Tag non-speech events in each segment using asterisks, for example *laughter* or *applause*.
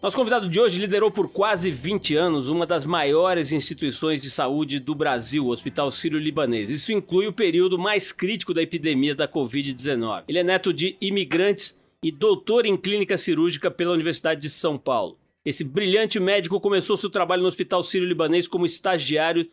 Nosso convidado de hoje liderou por quase 20 anos uma das maiores instituições de saúde do Brasil, o Hospital Sírio-Libanês. Isso inclui o período mais crítico da epidemia da Covid-19. Ele é neto de imigrantes e doutor em clínica cirúrgica pela Universidade de São Paulo. Esse brilhante médico começou seu trabalho no Hospital Sírio-Libanês como estagiário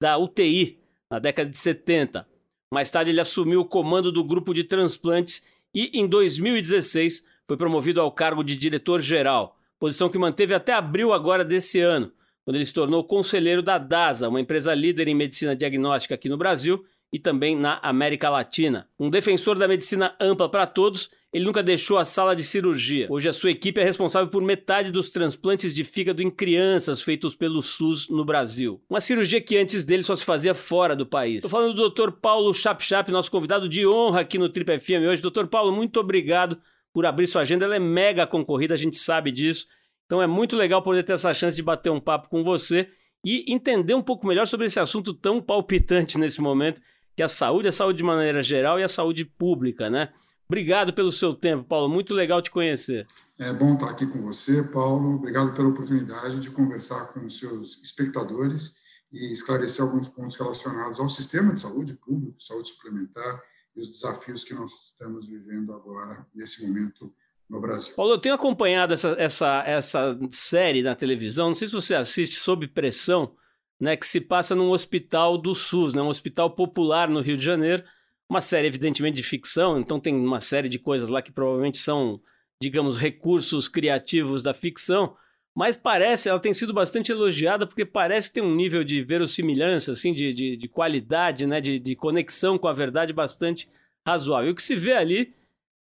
da UTI na década de 70. Mais tarde, ele assumiu o comando do grupo de transplantes e, em 2016, foi promovido ao cargo de diretor-geral posição que manteve até abril agora desse ano, quando ele se tornou conselheiro da DASA, uma empresa líder em medicina diagnóstica aqui no Brasil e também na América Latina. Um defensor da medicina ampla para todos, ele nunca deixou a sala de cirurgia. Hoje a sua equipe é responsável por metade dos transplantes de fígado em crianças feitos pelo SUS no Brasil. Uma cirurgia que antes dele só se fazia fora do país. Estou falando do Dr. Paulo Chapchap, nosso convidado de honra aqui no Trip FM hoje. Dr. Paulo, muito obrigado por abrir sua agenda. Ela é mega concorrida, a gente sabe disso. Então é muito legal poder ter essa chance de bater um papo com você e entender um pouco melhor sobre esse assunto tão palpitante nesse momento, que é a saúde, a saúde de maneira geral e a saúde pública, né? Obrigado pelo seu tempo, Paulo. Muito legal te conhecer. É bom estar aqui com você, Paulo. Obrigado pela oportunidade de conversar com os seus espectadores e esclarecer alguns pontos relacionados ao sistema de saúde público, saúde suplementar e os desafios que nós estamos vivendo agora, nesse momento no Brasil. Paulo, eu tenho acompanhado essa, essa, essa série na televisão, não sei se você assiste, Sob Pressão, né, que se passa num hospital do SUS, né, um hospital popular no Rio de Janeiro, uma série evidentemente de ficção, então tem uma série de coisas lá que provavelmente são, digamos, recursos criativos da ficção, mas parece, ela tem sido bastante elogiada porque parece ter um nível de verossimilhança, assim, de, de, de qualidade, né, de, de conexão com a verdade bastante razoável. E o que se vê ali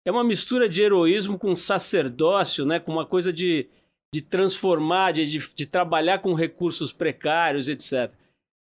é uma mistura de heroísmo com sacerdócio, né, com uma coisa de, de transformar, de, de, de trabalhar com recursos precários, etc.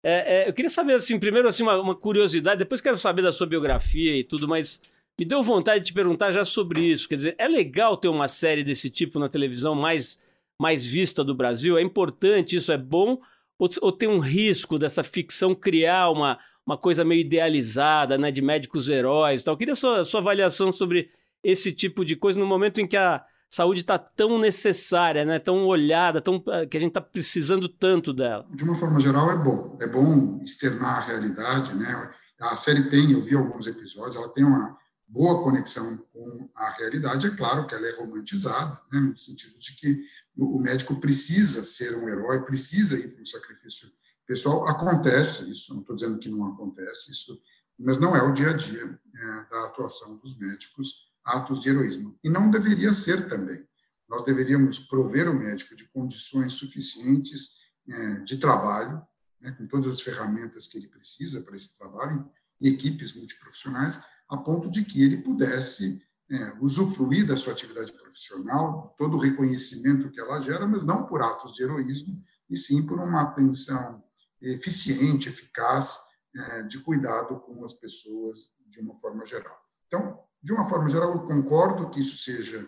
É, é, eu queria saber, assim, primeiro, assim, uma, uma, curiosidade, depois quero saber da sua biografia e tudo, mas me deu vontade de te perguntar já sobre isso. Quer dizer, é legal ter uma série desse tipo na televisão mais mais vista do Brasil? É importante isso? É bom? Ou, ou tem um risco dessa ficção criar uma, uma coisa meio idealizada, né, de médicos heróis tal? Eu queria sua, sua avaliação sobre esse tipo de coisa no momento em que a saúde está tão necessária, né, tão olhada, tão, eh, que a gente está precisando tanto dela? De uma forma geral, é bom. É bom externar a realidade. Né? A série tem, eu vi alguns episódios, ela tem uma boa conexão com a realidade. É claro que ela é romantizada, né, no sentido de que o médico precisa ser um herói, precisa ir para um sacrifício pessoal. Acontece isso, não estou dizendo que não acontece isso, mas não é o dia a dia é, da atuação dos médicos atos de heroísmo. E não deveria ser também. Nós deveríamos prover o médico de condições suficientes é, de trabalho, né, com todas as ferramentas que ele precisa para esse trabalho, e equipes multiprofissionais, a ponto de que ele pudesse é, usufruir da sua atividade profissional, todo o reconhecimento que ela gera, mas não por atos de heroísmo, e sim por uma atenção eficiente, eficaz, é, de cuidado com as pessoas de uma forma geral. Então, de uma forma geral, eu concordo que isso seja,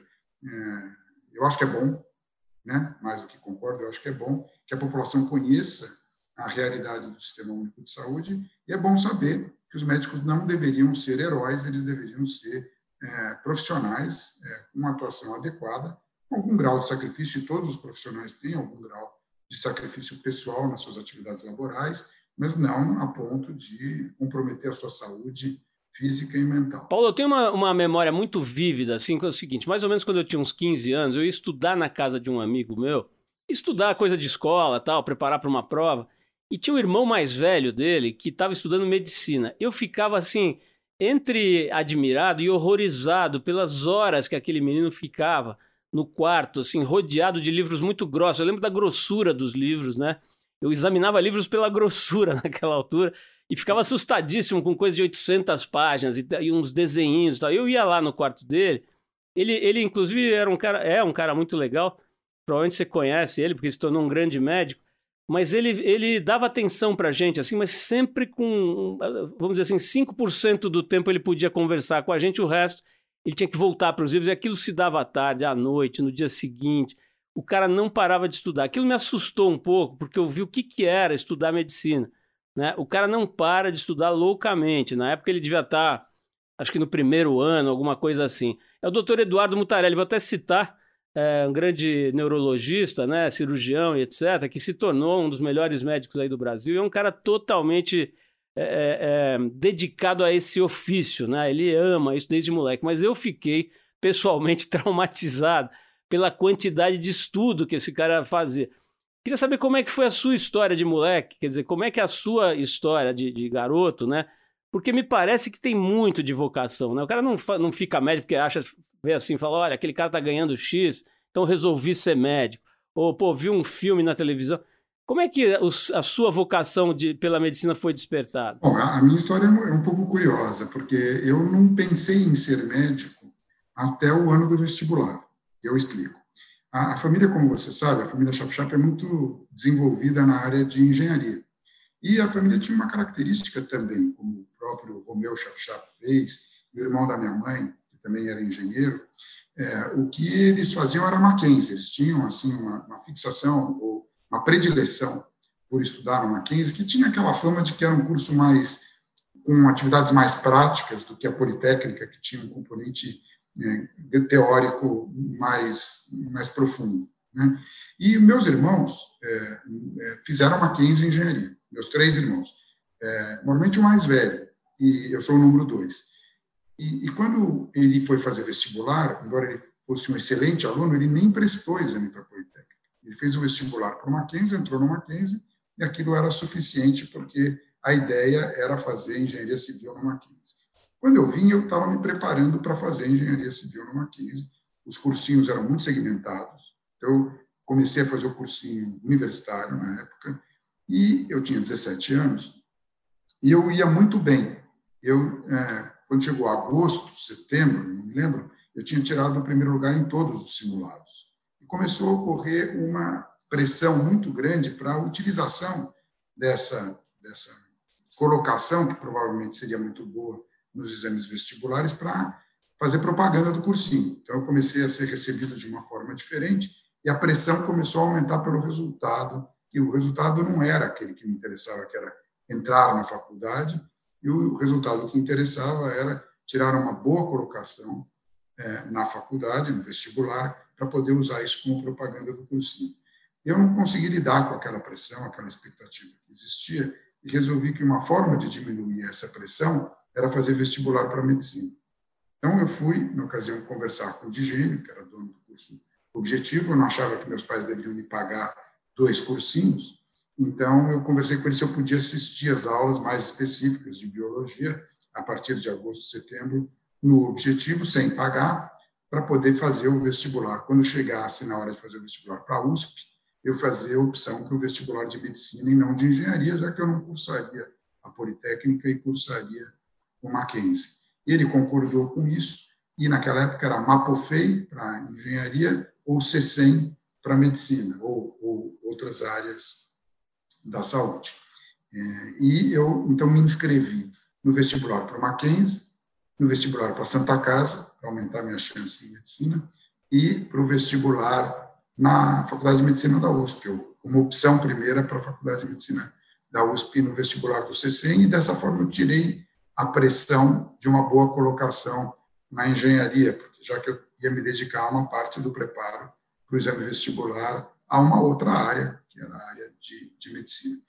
é, eu acho que é bom, né? mais do que concordo, eu acho que é bom que a população conheça a realidade do Sistema Único de Saúde, e é bom saber que os médicos não deveriam ser heróis, eles deveriam ser é, profissionais é, com uma atuação adequada, com algum grau de sacrifício, e todos os profissionais têm algum grau de sacrifício pessoal nas suas atividades laborais, mas não a ponto de comprometer a sua saúde física e mental. Paulo, eu tenho uma, uma memória muito vívida, assim, que é o seguinte, mais ou menos quando eu tinha uns 15 anos, eu ia estudar na casa de um amigo meu, estudar coisa de escola, tal, preparar para uma prova, e tinha um irmão mais velho dele que estava estudando medicina. Eu ficava assim, entre admirado e horrorizado pelas horas que aquele menino ficava no quarto, assim, rodeado de livros muito grossos. Eu lembro da grossura dos livros, né? Eu examinava livros pela grossura *laughs* naquela altura e ficava assustadíssimo com coisa de 800 páginas e, e uns desenhinhos e tal. Eu ia lá no quarto dele, ele, ele inclusive era um cara, é um cara muito legal, provavelmente você conhece ele, porque se tornou um grande médico, mas ele, ele dava atenção pra gente, assim, mas sempre com, vamos dizer assim, 5% do tempo ele podia conversar com a gente, o resto ele tinha que voltar para os livros, e aquilo se dava à tarde, à noite, no dia seguinte. O cara não parava de estudar. Aquilo me assustou um pouco, porque eu vi o que, que era estudar medicina. Né? O cara não para de estudar loucamente. Na época ele devia estar, tá, acho que no primeiro ano, alguma coisa assim. É o doutor Eduardo Mutarelli, vou até citar, é, um grande neurologista, né, cirurgião e etc., que se tornou um dos melhores médicos aí do Brasil. É um cara totalmente é, é, dedicado a esse ofício, né? Ele ama isso desde moleque. Mas eu fiquei pessoalmente *laughs* traumatizado pela quantidade de estudo que esse cara fazia. Queria saber como é que foi a sua história de moleque, quer dizer, como é que é a sua história de, de garoto, né? Porque me parece que tem muito de vocação, né? O cara não, não fica médico porque acha, vê assim, fala, olha, aquele cara tá ganhando X, então resolvi ser médico. Ou, pô, vi um filme na televisão. Como é que a sua vocação de, pela medicina foi despertada? Bom, a minha história é um pouco curiosa, porque eu não pensei em ser médico até o ano do vestibular. Eu explico. A, a família, como você sabe, a família Chapchap é muito desenvolvida na área de engenharia. E a família tinha uma característica também, como o próprio Romeu Chapchap fez, e o irmão da minha mãe, que também era engenheiro, é, o que eles faziam era Mackenzie, eles tinham assim uma, uma fixação ou uma predileção por estudar no Mackenzie, que tinha aquela fama de que era um curso mais com atividades mais práticas do que a Politécnica, que tinha um componente né, teórico mais, mais profundo. Né? E meus irmãos é, é, fizeram Mackenzie em engenharia, meus três irmãos. É, normalmente o mais velho, e eu sou o número dois. E, e, quando ele foi fazer vestibular, embora ele fosse um excelente aluno, ele nem prestou exame para a Politécnica. Ele fez o vestibular para o Mackenzie, entrou no Mackenzie, e aquilo era suficiente porque a ideia era fazer engenharia civil no Mackenzie. Quando eu vim, eu estava me preparando para fazer engenharia civil no Mackenzie. Os cursinhos eram muito segmentados, então comecei a fazer o cursinho universitário na época, e eu tinha 17 anos, e eu ia muito bem. Eu, é, quando chegou agosto, setembro, não me lembro, eu tinha tirado o primeiro lugar em todos os simulados começou a ocorrer uma pressão muito grande para a utilização dessa, dessa colocação, que provavelmente seria muito boa nos exames vestibulares, para fazer propaganda do cursinho. Então, eu comecei a ser recebido de uma forma diferente e a pressão começou a aumentar pelo resultado, que o resultado não era aquele que me interessava, que era entrar na faculdade, e o resultado que interessava era tirar uma boa colocação é, na faculdade, no vestibular, para poder usar isso como propaganda do cursinho. Eu não consegui lidar com aquela pressão, aquela expectativa que existia, e resolvi que uma forma de diminuir essa pressão era fazer vestibular para medicina. Então, eu fui, na ocasião, conversar com o Digênio, que era dono do curso Objetivo, eu não achava que meus pais deveriam me pagar dois cursinhos, então eu conversei com ele se eu podia assistir às aulas mais específicas de biologia, a partir de agosto, setembro, no Objetivo, sem pagar, para poder fazer o vestibular. Quando chegasse na hora de fazer o vestibular para a USP, eu fazia a opção para o vestibular de medicina e não de engenharia, já que eu não cursaria a Politécnica e cursaria o Mackenzie. Ele concordou com isso, e naquela época era Mapofei para engenharia ou CECEM para medicina, ou, ou, outras áreas da saúde. É, e eu, então, me inscrevi no vestibular para o Mackenzie, no vestibular para Santa Casa, para aumentar minha chance em medicina, e para o vestibular na Faculdade de Medicina da USP, eu, como opção primeira para a Faculdade de Medicina da USP no vestibular do CCEM, e dessa forma eu tirei a pressão de uma boa colocação na engenharia, porque já que eu ia me dedicar a uma parte do preparo para o exame vestibular a uma outra área, que era a área de, de medicina.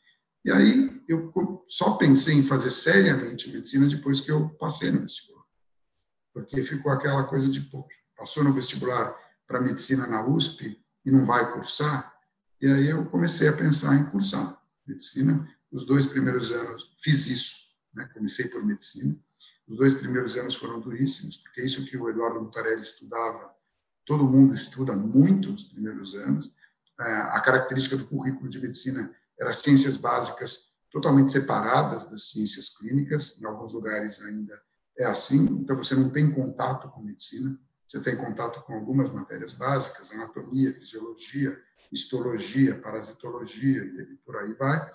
E aí eu só pensei em fazer seriamente medicina depois que eu passei no vestibular porque ficou aquela coisa de, pô, passou no vestibular para medicina na USP e não vai cursar. E aí eu comecei a pensar em cursar medicina. Os dois primeiros anos fiz isso, né? comecei por medicina. Os dois primeiros anos foram duríssimos, porque isso que o Eduardo Mutarelli estudava, todo mundo estuda muito nos primeiros anos. É, a característica do currículo de medicina era ciências básicas totalmente separadas das ciências clínicas, em alguns lugares ainda é assim, então você não tem contato com medicina, você tem contato com algumas matérias básicas, anatomia, fisiologia, histologia, parasitologia e por aí vai.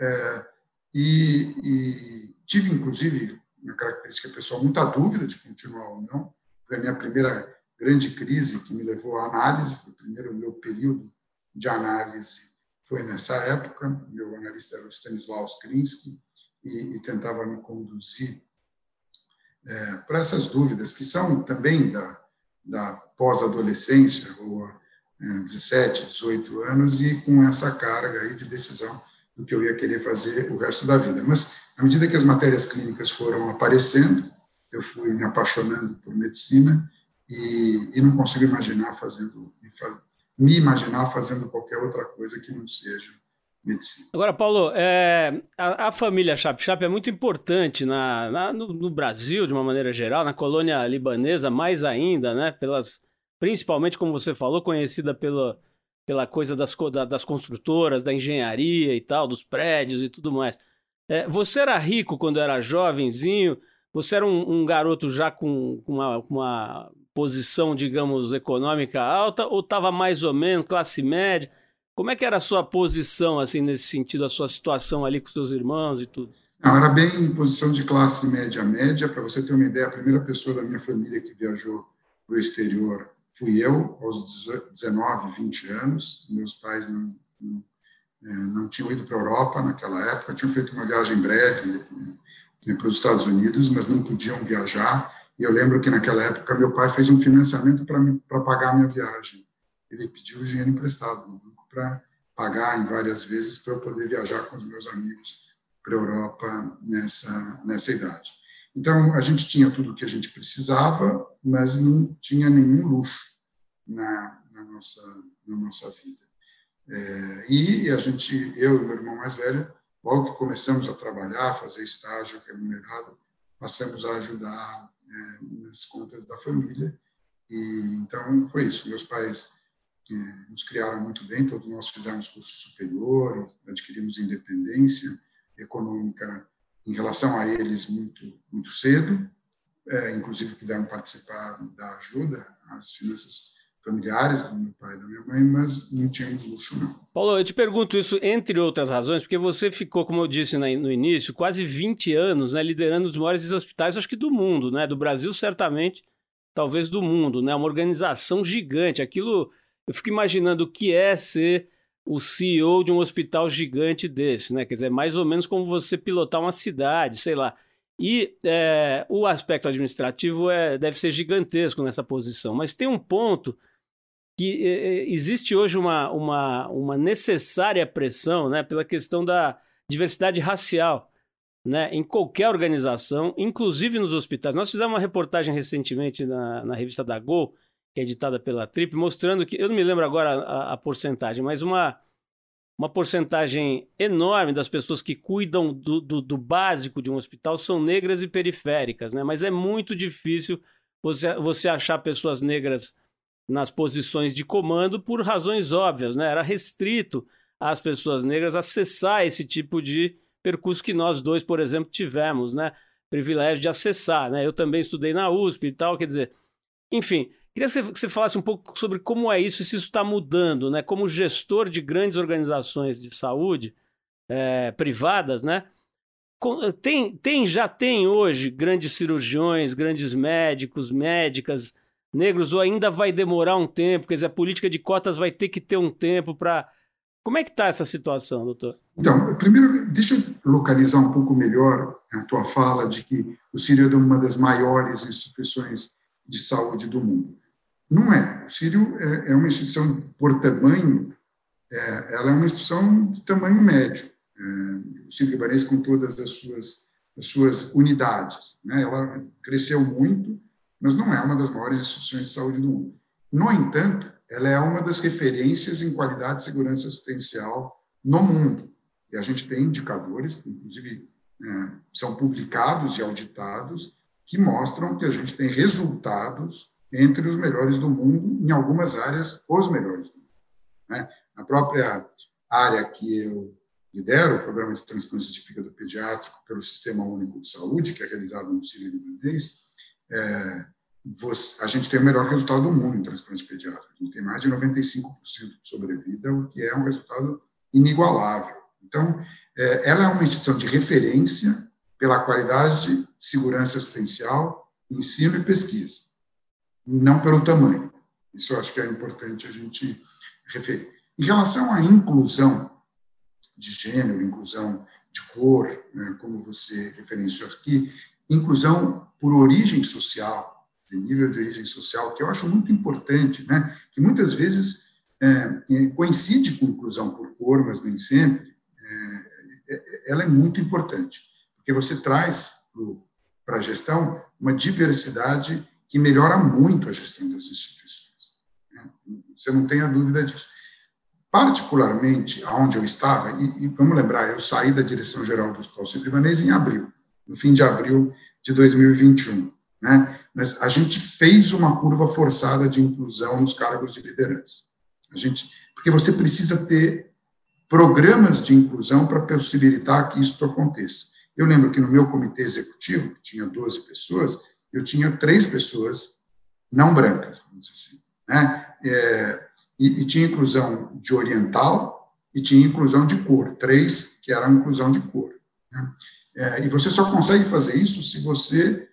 É, e, e, tive, inclusive, uma característica pessoal, muita dúvida de continuar ou não, foi a minha primeira grande crise que me levou à análise, foi o primeiro meu período de análise foi nessa época. Meu analista era o Stanislaw Skrinsky e, e tentava me conduzir é, para essas dúvidas que são também da, da pós-adolescência, ou é, 17, 18 anos, e com essa carga aí de decisão do que eu ia querer fazer o resto da vida. Mas, à medida que as matérias clínicas foram aparecendo, eu fui me apaixonando por medicina e, e não consigo imaginar fazendo, me imaginar fazendo qualquer outra coisa que não seja medicina. Agora, Paulo, é, a, a, família Chap Chap é muito importante na, na no, no, Brasil, de uma maneira geral, na colônia libanesa, mais ainda, né? Pelas, principalmente, como você falou, conhecida pela, pela coisa das, das construtoras, da engenharia e tal, dos prédios e tudo mais. É, você era rico quando era jovenzinho? Você era um, um garoto já com, com uma, uma posição, digamos, econômica alta ou estava mais ou menos classe média? Como é que era a sua posição, assim, nesse sentido, a sua situação ali com seus irmãos e tudo? Não, era bem em posição de classe média média. Para você ter uma ideia, a primeira pessoa da minha família que viajou para o exterior fui eu, aos 19, 20 anos. Meus pais não, não, é, não tinham ido para a Europa naquela época, tinham feito uma viagem breve né, para os Estados Unidos, mas não podiam viajar. E eu lembro que naquela época meu pai fez um financiamento para pagar a minha viagem. Ele pediu dinheiro emprestado no banco para pagar em várias vezes para eu poder viajar com os meus amigos para a Europa nessa, nessa idade. Então, a gente tinha tudo o que a gente precisava, mas não tinha nenhum luxo na, na nossa, na nossa vida. É, e a gente, eu e meu irmão mais velho, logo que começamos a trabalhar, fazer estágio remunerado, passamos a ajudar é, nas contas da família. E então foi isso. Meus pais é, nos criaram muito bem, todos nós fizemos curso superior, adquirimos independência econômica em relação a eles muito muito cedo, é, inclusive puderam participar da ajuda às finanças familiares do meu pai e da minha mãe, mas não tínhamos luxo, não. Paulo, eu te pergunto isso entre outras razões, porque você ficou, como eu disse no início, quase 20 anos né, liderando os maiores hospitais, acho que do mundo, né? Do Brasil, certamente, talvez do mundo, né? Uma organização gigante. Aquilo, eu fico imaginando o que é ser o CEO de um hospital gigante desse, né? Quer dizer, mais ou menos como você pilotar uma cidade, sei lá. E é, o aspecto administrativo é, deve ser gigantesco nessa posição, mas tem um ponto que é, existe hoje uma, uma, uma necessária pressão né, pela questão da diversidade racial né, em qualquer organização, inclusive nos hospitais. Nós fizemos uma reportagem recentemente na, na revista da Gol, que é editada pela Trip, mostrando que, eu não me lembro agora a, a porcentagem, mas uma, uma porcentagem enorme das pessoas que cuidam do, do, do, básico de um hospital são negras e periféricas, né? mas é muito difícil você, você achar pessoas negras nas posições de comando por razões óbvias, né? Era restrito às pessoas negras acessar esse tipo de percurso que nós dois, por exemplo, tivemos, né? Privilégio de acessar, né? Eu também estudei na USP e tal, quer dizer, enfim, queria que você falasse um pouco sobre como é isso e se isso está mudando, né? Como gestor de grandes organizações de saúde é, privadas, né? Tem, tem, já tem hoje grandes cirurgiões, grandes médicos, médicas, negros ou ainda vai demorar um tempo? Quer dizer, a política de cotas vai ter que ter um tempo para. Como é que está essa situação, doutor? Então, primeiro, deixa eu localizar um pouco melhor a tua fala de que o Sírio é uma das maiores instituições de saúde do mundo. Não é. O Sírio é, é uma instituição por tamanho, é, ela é uma instituição de tamanho médio. É, o Sírio Libanês, com todas as suas, as suas unidades, né? ela cresceu muito, mas não é uma das maiores instituições de saúde do mundo. No entanto, ela é uma das referências em qualidade segurança assistencial no mundo. E a gente tem indicadores, inclusive é, são publicados e auditados, que mostram que a gente tem resultados entre os melhores do mundo, em algumas áreas, os melhores do mundo. Né? Na própria área que eu lidero, o Programa de Transplante de Fígado Pediátrico pelo Sistema Único de Saúde, que é realizado no Sírio Libanês, é, você, a gente tem o melhor resultado do mundo em transplante pediátrico. A gente tem mais de 95% de sobrevida, o que é um resultado inigualável. Então, é, ela é uma instituição de referência pela qualidade de segurança assistencial, ensino e pesquisa. não pelo tamanho. Isso eu acho que é importante a gente referir. Em relação à inclusão de gênero, inclusão de cor, né, como você referenciou aqui, inclusão por origem social, de nível de origem social, que eu acho muito importante, né, que muitas vezes é, coincide com inclusão por cor, mas nem sempre, é, é ela é muito importante, porque você traz para a gestão uma diversidade que melhora muito a gestão das instituições. Né? Você não tem a dúvida disso. Particularmente, aonde eu estava, e, e, vamos lembrar, eu saí da direção-geral do Hospital Sírio-Libanês em abril, no fim de abril de 2021. Né? Mas a gente fez uma curva forçada de inclusão nos cargos de liderança. A gente, porque você precisa ter programas de inclusão para possibilitar que isso aconteça. Eu lembro que no meu comitê executivo, que tinha 12 pessoas, eu tinha três pessoas não brancas, vamos dizer assim. Né? É, e, e, tinha inclusão de oriental e tinha inclusão de cor, três que eram inclusão de cor. Né? É, e você só consegue fazer isso se você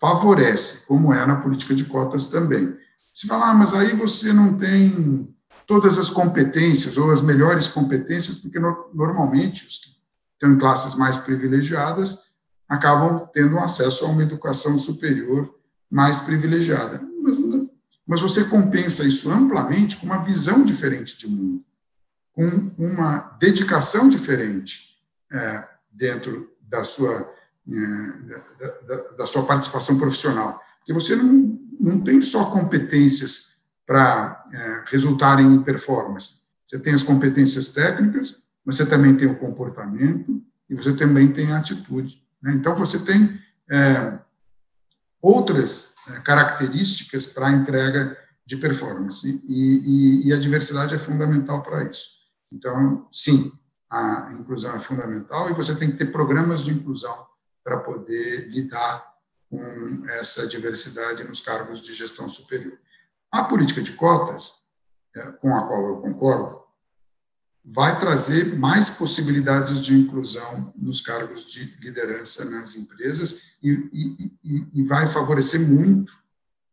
favorece, como é na política de cotas também. Se falar, ah, mas aí você não tem todas as competências ou as melhores competências, porque no, normalmente os que em classes mais privilegiadas acabam tendo acesso a uma educação superior mais privilegiada. Mas, mas você compensa isso amplamente com uma visão diferente de mundo, com uma dedicação diferente é, dentro da sua, é, da, da, da, sua participação profissional. Porque você não, não tem só competências para é, resultarem em performance. Você tem as competências técnicas, mas você também tem o comportamento e você também tem a atitude. Né? Então, você tem é, outras características para a entrega de performance, e, e, e a diversidade é fundamental para isso. Então, sim, a inclusão é fundamental e você tem que ter programas de inclusão para poder lidar com essa diversidade nos cargos de gestão superior. A política de cotas, é, com a qual eu concordo, vai trazer mais possibilidades de inclusão nos cargos de liderança nas empresas e, e, e vai favorecer muito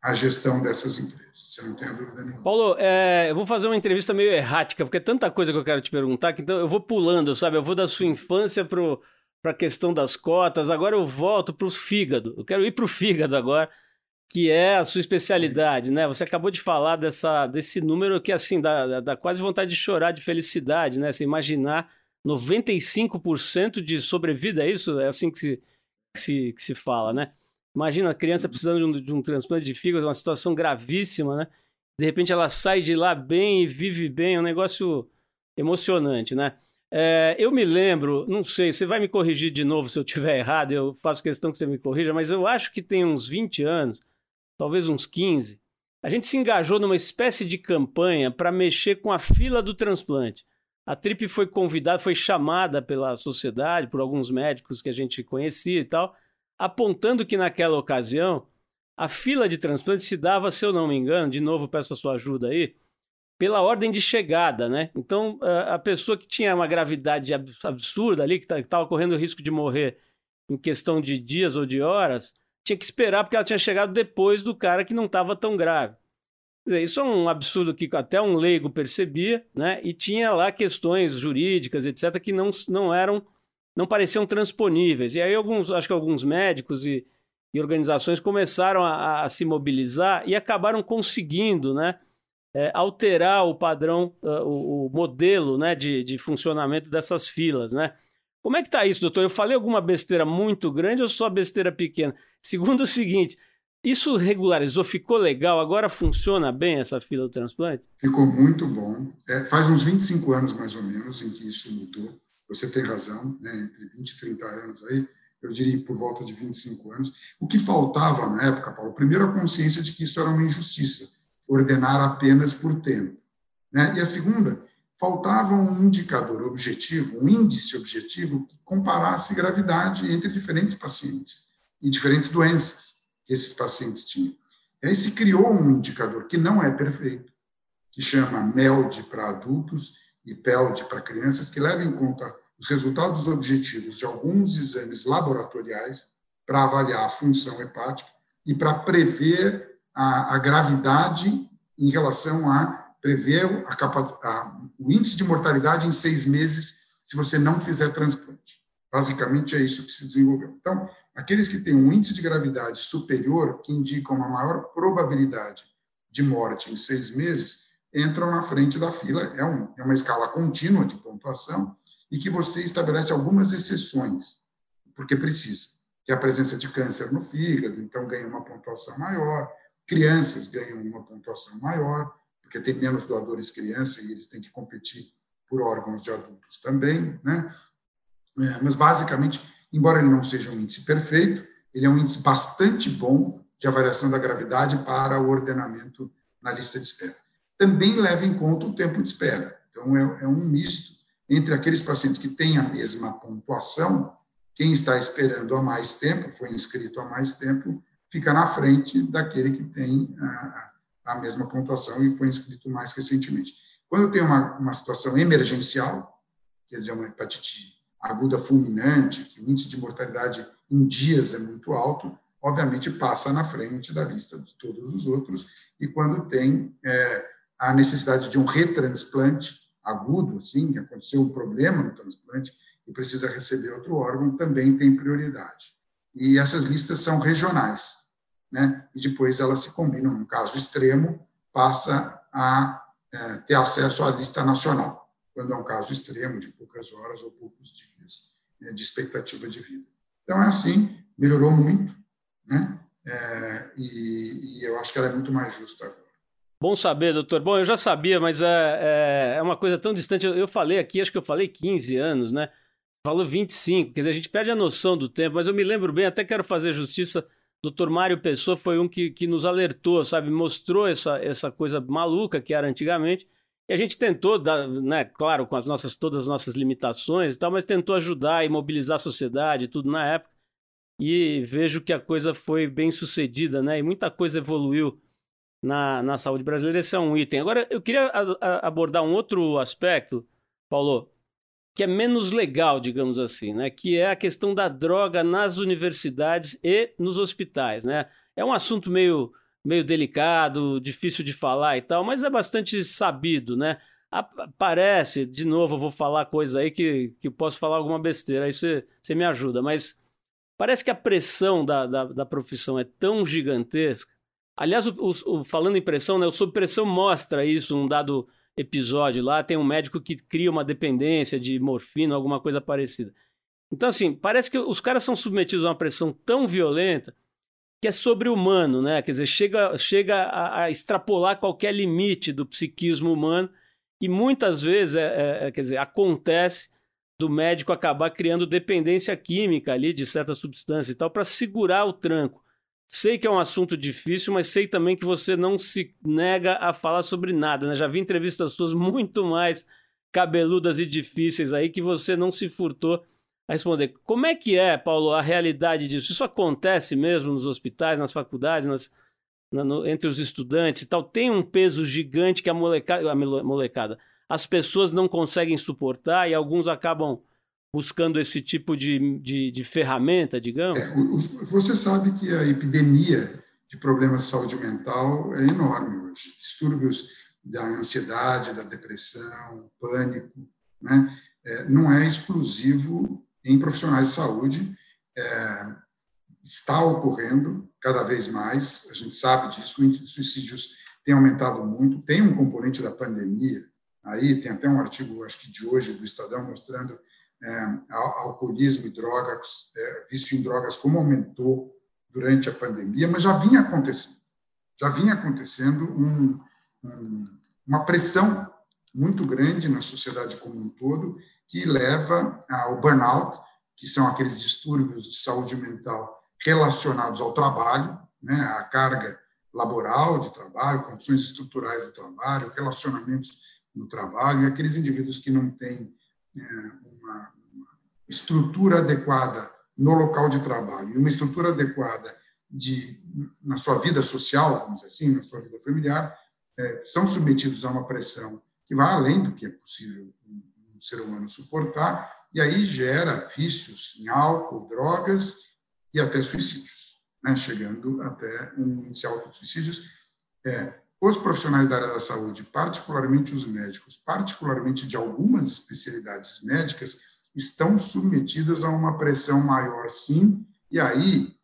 a gestão dessas empresas. Você não tem dúvida nenhuma. Paulo, é, eu vou fazer uma entrevista meio errática, porque é tanta coisa que eu quero te perguntar, que então eu vou pulando, sabe? Eu vou da sua infância para a questão das cotas, agora eu volto para o fígado. Eu quero ir para o fígado agora que é a sua especialidade, né? Você acabou de falar dessa, desse número que, assim, dá, dá quase vontade de chorar de felicidade, né? Você imaginar 95% de sobrevida, é isso? É assim que se, que se, que se fala, né? Imagina a criança precisando de um, de um transplante de fígado, uma situação gravíssima, né? De repente ela sai de lá bem e vive bem, é um negócio emocionante, né? É, eu me lembro, não sei, você vai me corrigir de novo se eu estiver *laughs* errado, eu faço questão que você me corrija, mas eu acho que tem uns 20 anos, talvez uns 15, a gente se engajou numa espécie de campanha para mexer com a fila do transplante. A Trip foi convidada, foi chamada pela sociedade, por alguns médicos que a gente conhecia e tal, apontando que naquela ocasião a fila de transplante se dava, se eu não me engano, de novo peço a sua ajuda aí, pela ordem de chegada, né? Então, a pessoa que tinha uma gravidade absurda ali, que estava correndo o risco de morrer em questão de dias ou de horas, tinha que esperar porque ela tinha chegado depois do cara que não estava tão grave. Dizer, isso é um absurdo que até um leigo percebia, né? E tinha lá questões jurídicas, etc., que não, não eram, não pareciam transponíveis. E aí alguns, acho que alguns médicos e, e organizações começaram a, a, se mobilizar e acabaram conseguindo, né? É, alterar o padrão, uh, o, o, modelo né, de, de funcionamento dessas filas, né? Como é que está isso, doutor? Eu falei alguma besteira muito grande ou só besteira pequena? Segundo *laughs* o seguinte, isso regularizou, ficou legal, agora funciona bem essa fila do transplante? Ficou muito bom. É, faz uns 25 anos, mais ou menos, em que isso mudou. Você tem razão, né, entre 20 e 30 anos aí, eu diria por volta de 25 anos. O que faltava na época, Paulo, primeiro a consciência de que isso era uma injustiça, ordenar apenas por tempo. Né? E a segunda, faltava um indicador objetivo, um índice objetivo que comparasse gravidade entre diferentes pacientes e diferentes doenças que esses pacientes tinham. E aí se criou um indicador que não é perfeito, que chama MELD para adultos e PELD para crianças, que leva em conta os resultados objetivos de alguns exames laboratoriais para avaliar a função hepática e para prever a, a gravidade em relação a prever a, a, o índice de mortalidade em seis meses se você não fizer transplante. Basicamente é isso que se desenvolveu. Então, aqueles que têm um índice de gravidade superior, que indicam uma maior probabilidade de morte em seis meses, entram na frente da fila. É, um, é uma escala contínua de pontuação e que você estabelece algumas exceções, porque precisa, que é a presença de câncer no fígado, então ganha uma pontuação maior, crianças ganham uma pontuação maior, porque tem menos doadores criança e eles têm que competir por órgãos de adultos também, né? É, mas basicamente, embora ele não seja um índice perfeito, ele é um índice bastante bom de avaliação da gravidade para o ordenamento na lista de espera. Também leva em conta o tempo de espera. Então, é, é um misto entre aqueles pacientes que têm a mesma pontuação, quem está esperando há mais tempo, foi inscrito há mais tempo, fica na frente daquele que tem a, a mesma pontuação e foi inscrito mais recentemente. Quando tem uma, uma situação emergencial, quer dizer, uma hepatite aguda fulminante, que o índice de mortalidade em dias é muito alto, obviamente passa na frente da lista de todos os outros, e quando tem é, a necessidade de um retransplante agudo, assim, aconteceu um problema no transplante e precisa receber outro órgão, também tem prioridade. E essas listas são regionais, né? E depois elas se combinam. No caso extremo, passa a é, ter acesso à lista nacional, quando é um caso extremo, de poucas horas ou poucos dias né, de expectativa de vida. Então, é assim, melhorou muito, né? É, e, e eu acho que ela é muito mais justa agora. Bom saber, doutor. Bom, eu já sabia, mas é, é, é, uma coisa tão distante. Eu, eu falei aqui, acho que eu falei 15 anos, né? Falou 25, quer dizer, a gente perde a noção do tempo, mas eu me lembro bem, até quero fazer justiça. Doutor Mário Pessoa foi um que, que nos alertou, sabe? Mostrou essa, essa coisa maluca que era antigamente. E a gente tentou, dar, né, claro, com as nossas, todas as nossas limitações e tal, mas tentou ajudar e mobilizar a sociedade, tudo na época. E vejo que a coisa foi bem sucedida, né? E muita coisa evoluiu na, na saúde brasileira, esse é um item. Agora, eu queria a, a abordar um outro aspecto, Paulo, que é menos legal, digamos assim, né? que é a questão da droga nas universidades e nos hospitais. Né? É um assunto meio, meio delicado, difícil de falar e tal, mas é bastante sabido. Né? Parece, de novo, eu vou falar coisa aí que, que posso falar alguma besteira, aí você, me ajuda, mas parece que a pressão da, da, da profissão é tão gigantesca Aliás, o, o, falando em pressão, né, o Sob Pressão mostra isso num dado episódio lá. Tem um médico que cria uma dependência de morfina, alguma coisa parecida. Então, assim, parece que os caras são submetidos a uma pressão tão violenta que é sobre-humano, né? Quer dizer, chega, chega a, a, extrapolar qualquer limite do psiquismo humano e muitas vezes, é, é, é, quer dizer, acontece do médico acabar criando dependência química ali de certa substância e tal para segurar o tranco. Sei que é um assunto difícil, mas sei também que você não se nega a falar sobre nada, né? Já vi entrevistas suas muito mais cabeludas e difíceis aí que você não se furtou a responder. Como é que é, Paulo, a realidade disso? Isso acontece mesmo nos hospitais, nas faculdades, nas, na, no, entre os estudantes e tal? Tem um peso gigante que a molecada, a molecada, as pessoas não conseguem suportar e alguns acabam buscando esse tipo de, de, de ferramenta, digamos? É, você sabe que a epidemia de problemas de saúde mental é enorme hoje. Distúrbios da ansiedade, da depressão, pânico, né? É, não é exclusivo em profissionais de saúde, é, está ocorrendo cada vez mais, a gente sabe disso, o índice de suicídios tem aumentado muito, tem um componente da pandemia, aí tem até um artigo, acho que de hoje, do Estadão, mostrando alcoolismo e drogas, é, vício em drogas, como aumentou durante a pandemia, mas já vinha acontecendo. Já vinha acontecendo um, um, uma pressão muito grande na sociedade como um todo, que leva ao burnout, que são aqueles distúrbios de saúde mental relacionados ao trabalho, né, à carga laboral de trabalho, condições estruturais do trabalho, relacionamentos no trabalho, e aqueles indivíduos que não têm é, estrutura adequada no local de trabalho e uma estrutura adequada de, na sua vida social, vamos dizer assim, na sua vida familiar, é, são submetidos a uma pressão que vai além do que é possível um, ser humano suportar, e aí gera vícios em álcool, drogas e até suicídios. né, chegando até um alto de suicídios. É, os profissionais da área da saúde, particularmente os médicos, particularmente de algumas especialidades médicas, estão submetidos a uma pressão maior, sim, e aí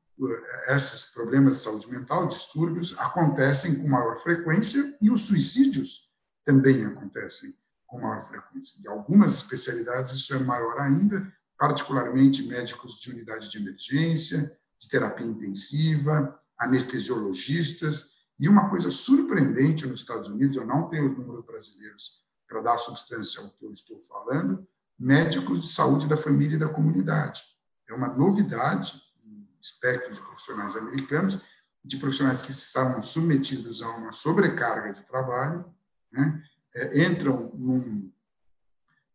esses problemas de saúde mental, distúrbios, acontecem com maior frequência e os suicídios também acontecem com maior frequência. Em algumas especialidades isso é maior ainda, particularmente médicos de unidade de emergência, de terapia intensiva, anestesiologistas, e uma coisa surpreendente nos Estados Unidos, eu não tenho os números brasileiros para dar substância ao que eu estou falando, médicos de saúde da família e da comunidade. É uma novidade no espectro de profissionais americanos, de profissionais que estavam submetidos a uma sobrecarga de trabalho, né, é, entram num,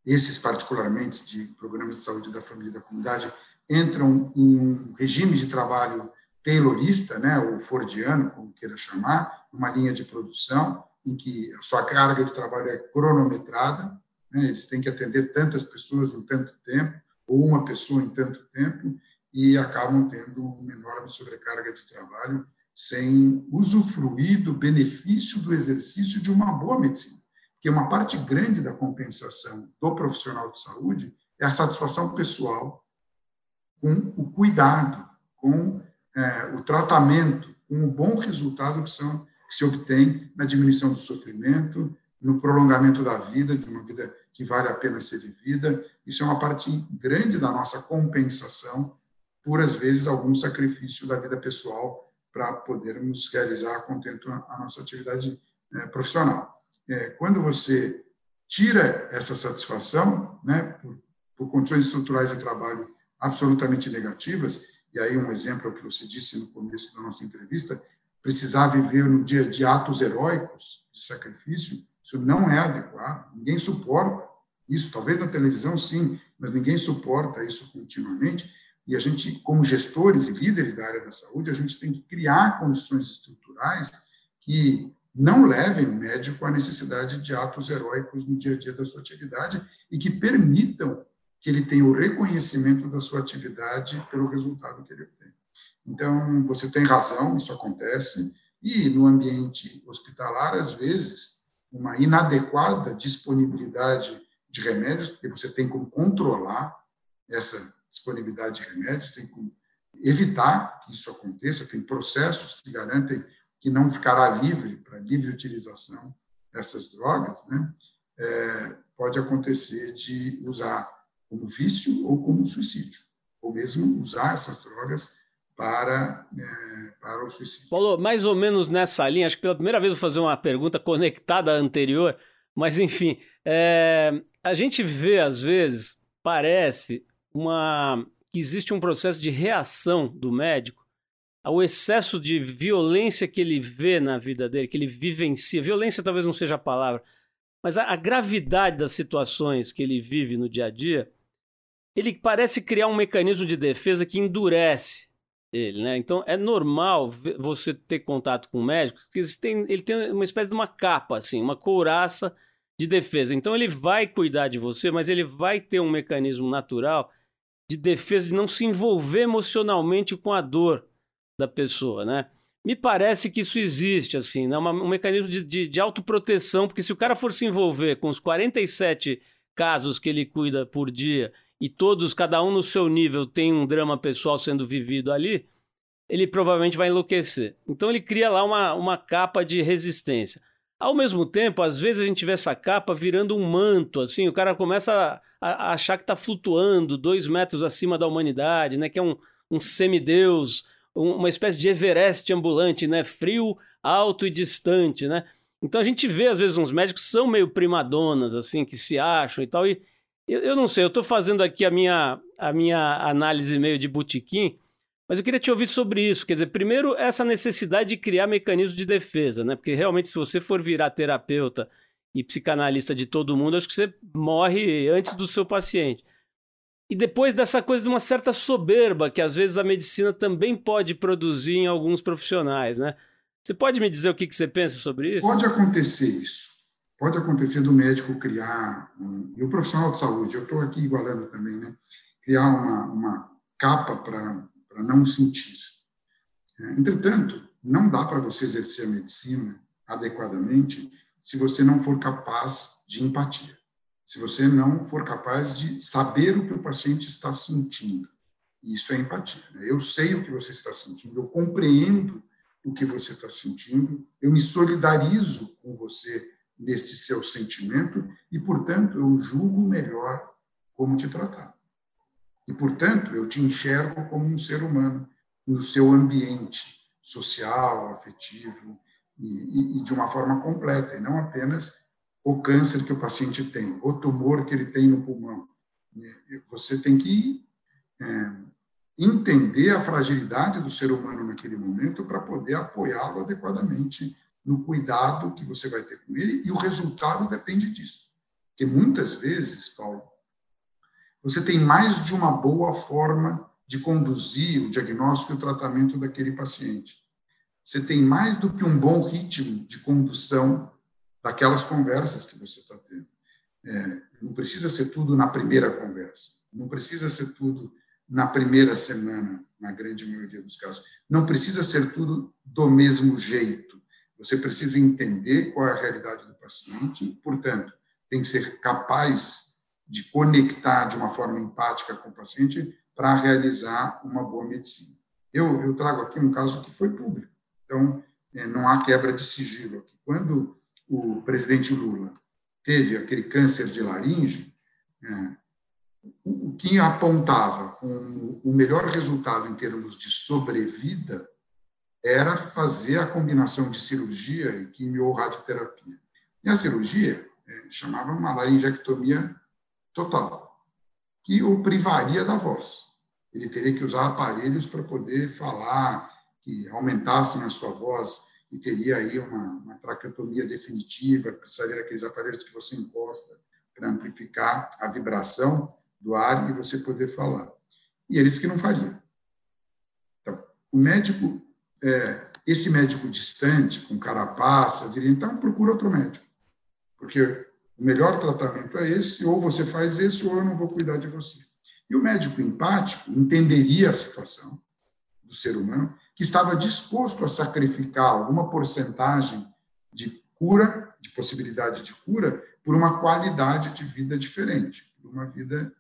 esses particularmente de programas de saúde da família e da comunidade, entram um regime de trabalho taylorista, né, ou fordiano, como queira chamar, uma linha de produção em que a sua carga de trabalho é cronometrada, né, eles têm que atender tantas pessoas em tanto tempo, ou uma pessoa em tanto tempo, e acabam tendo uma enorme sobrecarga de trabalho sem usufruir do benefício do exercício de uma boa medicina. Porque uma parte grande da compensação do profissional de saúde é a satisfação pessoal com o cuidado, com é, o tratamento, com o bom resultado que, são, que se obtém na diminuição do sofrimento, no prolongamento da vida, de uma vida que vale a pena ser vivida. Isso é uma parte grande da nossa compensação por, às vezes, algum sacrifício da vida pessoal para podermos realizar a contento a nossa atividade é, profissional. É, quando você tira essa satisfação, né, por, por condições estruturais de trabalho absolutamente negativas, e aí um exemplo é o que você disse no começo da nossa entrevista, precisar viver no dia de atos heróicos de sacrifício, isso não é adequado, ninguém suporta isso, talvez na televisão sim, mas ninguém suporta isso continuamente, e a gente, como gestores e líderes da área da saúde, a gente tem que criar condições estruturais que não levem o médico à necessidade de atos heróicos no dia a dia da sua atividade e que permitam que ele tenha o reconhecimento da sua atividade pelo resultado que ele tem. Então, você tem razão, isso acontece, e no ambiente hospitalar, às vezes, uma inadequada disponibilidade de remédios, porque você tem como controlar essa disponibilidade de remédios, tem como evitar que isso aconteça, tem processos que garantem que não ficará livre para livre utilização dessas drogas, né? É, pode acontecer de usar como vício ou como suicídio, ou mesmo usar essas drogas para, é, para o suicídio. Paulo, mais ou menos nessa linha, acho que pela primeira vez vou fazer uma pergunta conectada à anterior, mas enfim, é, a gente vê às vezes, parece uma que existe um processo de reação do médico ao excesso de violência que ele vê na vida dele, que ele vivencia. Violência talvez não seja a palavra, mas a, a gravidade das situações que ele vive no dia a dia ele parece criar um mecanismo de defesa que endurece ele, né? Então é normal você ter contato com o médico, porque ele tem, ele tem uma espécie de uma capa, assim, uma couraça de defesa. Então ele vai cuidar de você, mas ele vai ter um mecanismo natural de defesa de não se envolver emocionalmente com a dor da pessoa, né? Me parece que isso existe, assim, né? um mecanismo de, de, de autoproteção, porque se o cara for se envolver com os 47 casos que ele cuida por dia e todos, cada um no seu nível, tem um drama pessoal sendo vivido ali, ele provavelmente vai enlouquecer. Então ele cria lá uma, uma capa de resistência. Ao mesmo tempo, às vezes a gente vê essa capa virando um manto, assim, o cara começa a, a achar que está flutuando dois metros acima da humanidade, né? Que é um, um semideus, um, uma espécie de Everest ambulante, né? Frio, alto e distante, né? Então a gente vê, às vezes, uns médicos são meio primadonas, assim, que se acham e tal, e eu, eu não sei, eu estou fazendo aqui a minha, a minha análise meio de botequim, mas eu queria te ouvir sobre isso. Quer dizer, primeiro, essa necessidade de criar mecanismos de defesa, né? Porque realmente, se você for virar terapeuta e psicanalista de todo mundo, acho que você morre antes do seu paciente. E depois dessa coisa de uma certa soberba que às vezes a medicina também pode produzir em alguns profissionais, né? Você pode me dizer o que, que você pensa sobre isso? Pode acontecer isso. Pode acontecer do médico criar, um, e o profissional de saúde, eu estou aqui igualando também, né? criar uma, uma capa para não sentir. Entretanto, não dá para você exercer a medicina adequadamente se você não for capaz de empatia, se você não for capaz de saber o que o paciente está sentindo. Isso é empatia. Né? Eu sei o que você está sentindo, eu compreendo o que você está sentindo, eu me solidarizo com você neste seu sentimento e, portanto, eu julgo melhor como te tratar. E, portanto, eu te enxergo como um ser humano no seu ambiente social, afetivo e, e, de uma forma completa, e não apenas o câncer que o paciente tem, o tumor que ele tem no pulmão. Você tem que é, entender a fragilidade do ser humano naquele momento para poder apoiá-lo adequadamente no cuidado que você vai ter com ele, e o resultado depende disso. Porque muitas vezes, Paulo, você tem mais de uma boa forma de conduzir o diagnóstico e o tratamento daquele paciente. Você tem mais do que um bom ritmo de condução daquelas conversas que você está tendo. É, não precisa ser tudo na primeira conversa, não precisa ser tudo na primeira semana, na grande maioria dos casos. Não precisa ser tudo do mesmo jeito. Você precisa entender qual é a realidade do paciente, portanto, tem que ser capaz de conectar de uma forma empática com o paciente para realizar uma boa medicina. Eu, eu trago aqui um caso que foi público, então é, não há quebra de sigilo aqui. Quando o presidente Lula teve aquele câncer de laringe, é, o que apontava com o melhor resultado em termos de sobrevida era fazer a combinação de cirurgia e quimio-radioterapia. E a cirurgia é, chamava uma laringectomia total, que o privaria da voz. Ele teria que usar aparelhos para poder falar, que aumentassem a sua voz, e teria aí uma, uma traqueotomia definitiva, precisaria daqueles aparelhos que você encosta para amplificar a vibração do ar e você poder falar. E eles que não fariam. Então, o médico, é, esse médico distante, com carapaça, diria, então procura outro médico. Porque o melhor tratamento é esse, ou você faz esse, ou eu não vou cuidar de você. E o médico empático entenderia a situação do ser humano, que estava disposto a sacrificar alguma porcentagem de cura, de possibilidade de cura, por uma qualidade de vida diferente, por uma vida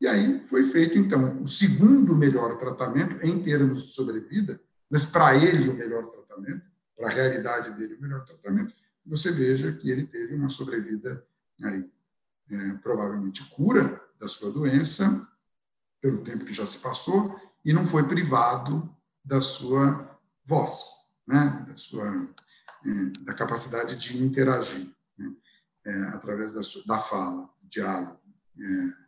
e aí foi feito, então, o segundo melhor tratamento em termos de sobrevida, mas para ele o melhor tratamento, para a realidade dele o melhor tratamento. Você veja que ele teve uma sobrevida aí, é, provavelmente cura da sua doença, pelo tempo que já se passou, e não foi privado da sua voz, né, da sua é, da capacidade de interagir né, é, através da, sua, da fala, diálogo. É,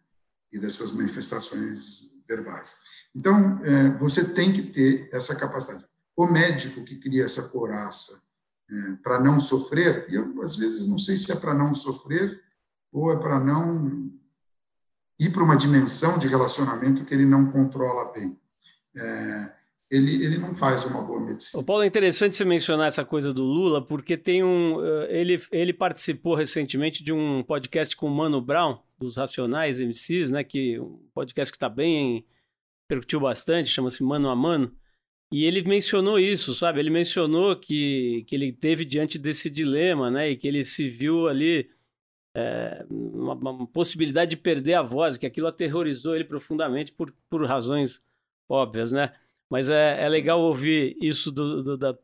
e das suas manifestações verbais. Então, é, você tem que ter essa capacidade. O médico que cria essa coraça é, para não sofrer, e eu às vezes não sei se é para não sofrer ou é para não ir para uma dimensão de relacionamento que ele não controla bem. É, ele, ele não faz uma boa medicina. O Paulo, é interessante você mencionar essa coisa do Lula, porque tem um. Eh, ele, ele participou recentemente de um podcast com o Mano Brown, dos Racionais MCs, né? Que um podcast que está bem. Percutiu bastante, chama-se Mano a Mano. E ele mencionou isso, sabe? Ele mencionou que, que ele teve diante desse dilema, né? E que ele se viu ali. É, uma, uma possibilidade de perder a voz, que aquilo aterrorizou ele profundamente por, por razões óbvias, né? Mas é, é legal ouvir isso do, do, da,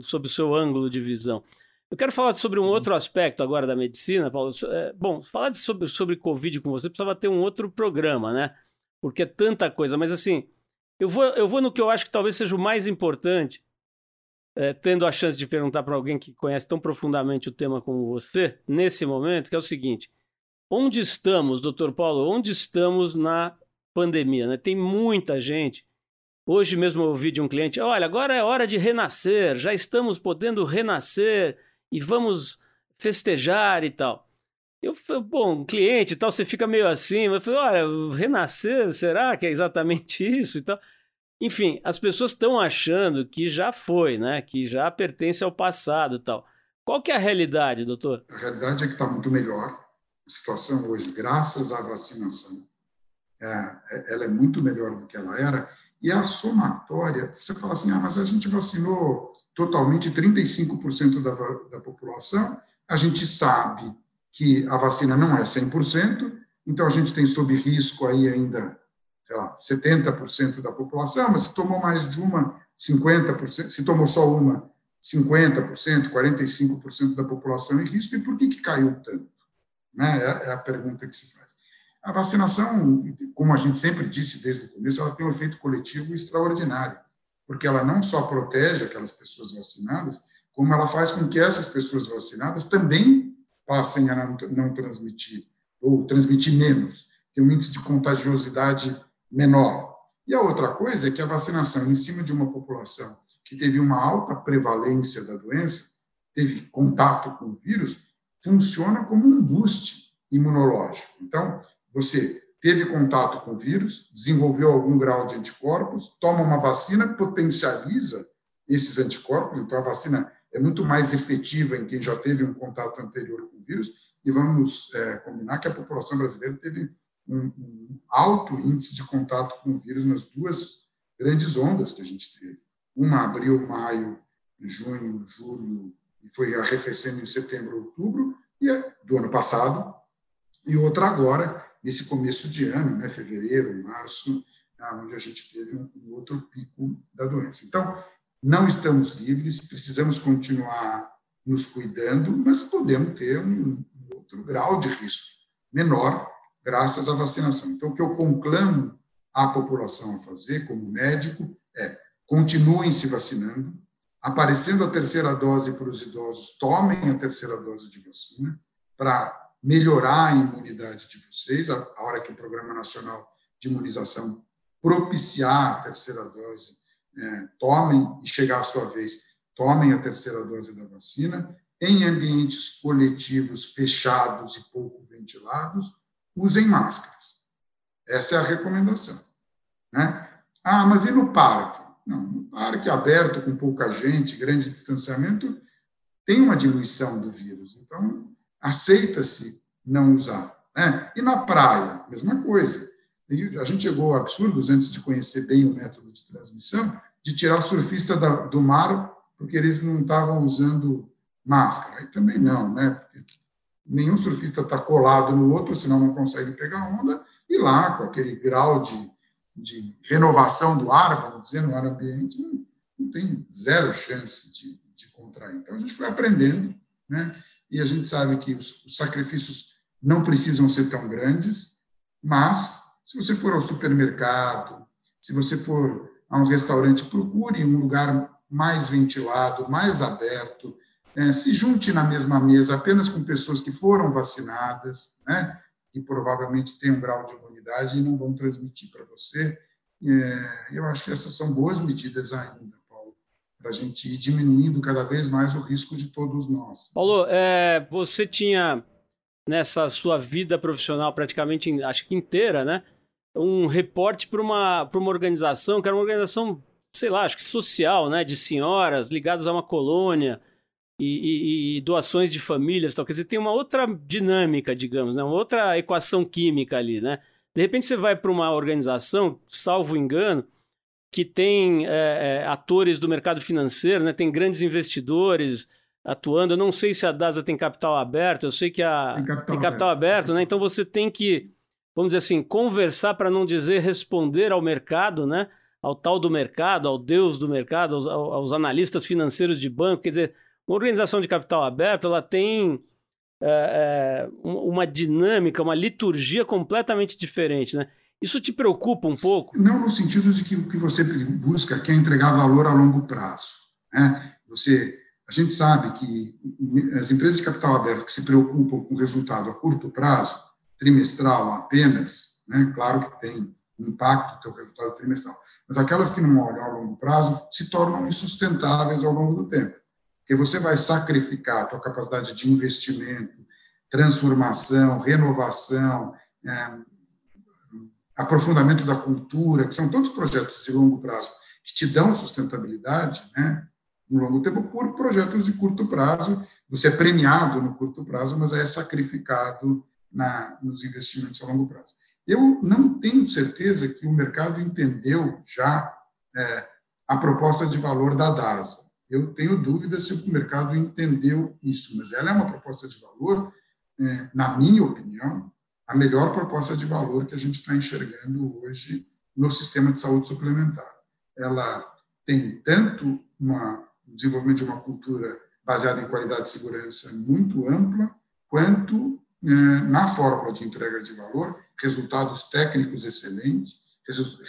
sob o seu ângulo de visão. Eu quero falar sobre um uhum. outro aspecto agora da medicina, Paulo. É, bom, falar sobre, sobre Covid com você precisava ter um outro programa, né? Porque é tanta coisa. Mas assim, eu vou, eu vou no que eu acho que talvez seja o mais importante, é, tendo a chance de perguntar para alguém que conhece tão profundamente o tema como você, nesse momento, que é o seguinte: onde estamos, doutor Paulo? Onde estamos na pandemia? Né? Tem muita gente Hoje mesmo eu ouvi de um cliente: olha, agora é hora de renascer, já estamos podendo renascer e vamos festejar e tal. Eu falei, bom, cliente e tal, você fica meio assim, mas eu falei, olha, renascer, será que é exatamente *laughs* isso e tal? Enfim, as pessoas estão achando que já foi, né? Que já pertence ao passado e tal. Qual que é a realidade, doutor? A realidade é que está muito melhor. A situação hoje, graças à vacinação, é, é, ela é muito melhor do que ela era E a somatória, você fala assim, ah, mas a gente vacinou totalmente 35% da, da população, a gente sabe que a vacina não é 100%, então a gente tem sob risco aí ainda, sei lá, 70% da população, mas se tomou mais de uma, 50%, se tomou só uma, 50%, 45% da população em risco, e por que, que caiu tanto? Né? É, é a pergunta que se faz. A vacinação, como a gente sempre disse desde o começo, ela tem um efeito coletivo extraordinário, porque ela não só protege aquelas pessoas vacinadas, como ela faz com que essas pessoas vacinadas também passem a não, não transmitir, ou transmitir menos, tem um índice de contagiosidade menor. E a outra coisa é que a vacinação em cima de uma população que teve uma alta prevalência da doença, teve contato com o vírus, funciona como um boost imunológico. Então, você teve contato com o vírus, desenvolveu algum grau de anticorpos, toma uma vacina, potencializa esses anticorpos, então a vacina é muito mais efetiva em quem já teve um contato anterior com o vírus, e vamos é, combinar que a população brasileira teve um, um, alto índice de contato com o vírus nas duas grandes ondas que a gente teve. Uma abril, maio, junho, julho, e foi arrefecendo em setembro, outubro, e do ano passado, e outra agora, nesse começo de ano, né, fevereiro, março, onde a gente teve um, um outro pico da doença. Então, não estamos livres, precisamos continuar nos cuidando, mas podemos ter um, outro grau de risco menor graças à vacinação. Então, o que eu conclamo a população a fazer, como médico, é continuem se vacinando, aparecendo a terceira dose para os idosos, tomem a terceira dose de vacina para melhorar a imunidade de vocês, a hora que o Programa Nacional de Imunização propiciar a terceira dose, é, tomem, e chegar a sua vez, tomem a terceira dose da vacina, em ambientes coletivos fechados e pouco ventilados, usem máscaras. Essa é a recomendação. Né? Ah, mas e no parque? Não, no parque aberto, com pouca gente, grande distanciamento, tem uma diminuição do vírus. Então, aceita-se não usar. Né? E na praia, mesma coisa. E a gente chegou a absurdos, antes de conhecer bem o método de transmissão, de tirar surfista da, do mar porque eles não estavam usando máscara. Aí também não, né? Porque nenhum surfista está colado no outro, senão não consegue pegar onda, e lá, com aquele grau de, de renovação do ar, vamos dizer, no ar ambiente, não, não tem zero chance de, de contrair. Então, a gente foi aprendendo, né? e a gente sabe que os, os sacrifícios não precisam ser tão grandes, mas se você for ao supermercado, se você for a um restaurante, procure um lugar mais ventilado, mais aberto, é, se junte na mesma mesa apenas com pessoas que foram vacinadas, né, que provavelmente têm um grau de imunidade e não vão transmitir para você. É, eu acho que essas são boas medidas ainda, Paulo, para a gente ir diminuindo cada vez mais o risco de todos nós. Paulo, é, você tinha nessa sua vida profissional praticamente, acho que inteira, né, um reporte para uma, uma organização que era uma organização, sei lá, acho que social, né, de senhoras ligadas a uma colônia e, e, e, doações de famílias, tal. Quer dizer, tem uma outra dinâmica, digamos, né? uma outra equação química ali, né? De repente você vai para uma organização, salvo engano, que tem é, é, atores do mercado financeiro, né? Tem grandes investidores atuando. Eu não sei se a DASA tem capital aberto, eu sei que a tem capital, tem capital aberto. aberto, né? Então você tem que, vamos dizer assim, conversar para não dizer responder ao mercado, né? Ao tal do mercado, ao Deus do mercado, aos, aos analistas financeiros de banco, quer dizer uma organização de capital aberto ela tem é, é, uma dinâmica, uma liturgia completamente diferente, né? Isso te preocupa um pouco? Não no sentido de que o que você busca é entregar valor a longo prazo. Né? Você, a gente sabe que as empresas de capital aberto que se preocupam com o resultado a curto prazo, trimestral apenas, né? claro que tem impacto do teu resultado trimestral, mas aquelas que não olham a longo prazo se tornam insustentáveis ao longo do tempo porque você vai sacrificar a tua capacidade de investimento, transformação, renovação, é, aprofundamento da cultura, que são todos projetos de longo prazo que te dão sustentabilidade, né, no longo tempo, por projetos de curto prazo. Você é premiado no curto prazo, mas é sacrificado na, nos investimentos a longo prazo. Eu não tenho certeza que o mercado entendeu já é, a proposta de valor da DASA. Eu tenho dúvidas se o mercado entendeu isso, mas ela é uma proposta de valor, é, na minha opinião, a melhor proposta de valor que a gente está enxergando hoje no sistema de saúde suplementar. Ela tem tanto uma, um desenvolvimento de uma cultura baseada em qualidade e segurança muito ampla, quanto na fórmula de entrega de valor, resultados técnicos excelentes,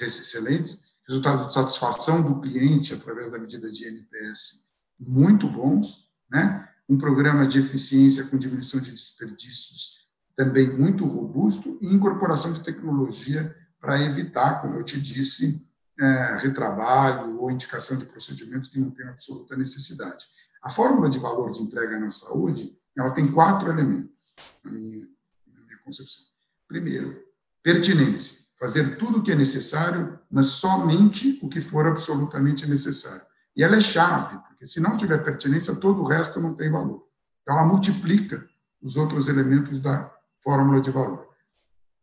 excelentes, resultados de satisfação do cliente através da medida de NPS muito bons, né? um programa de eficiência com diminuição de desperdícios também muito robusto e incorporação de tecnologia para evitar, como eu te disse, é, retrabalho ou indicação de procedimentos que não têm absoluta necessidade. A fórmula de valor de entrega na saúde ela tem quatro elementos, na minha, na minha concepção. Primeiro, pertinência, fazer tudo o que é necessário, mas somente o que for absolutamente necessário. E ela é chave, porque se não tiver pertinência, todo o resto não tem valor. Então, ela multiplica os outros elementos da fórmula de valor.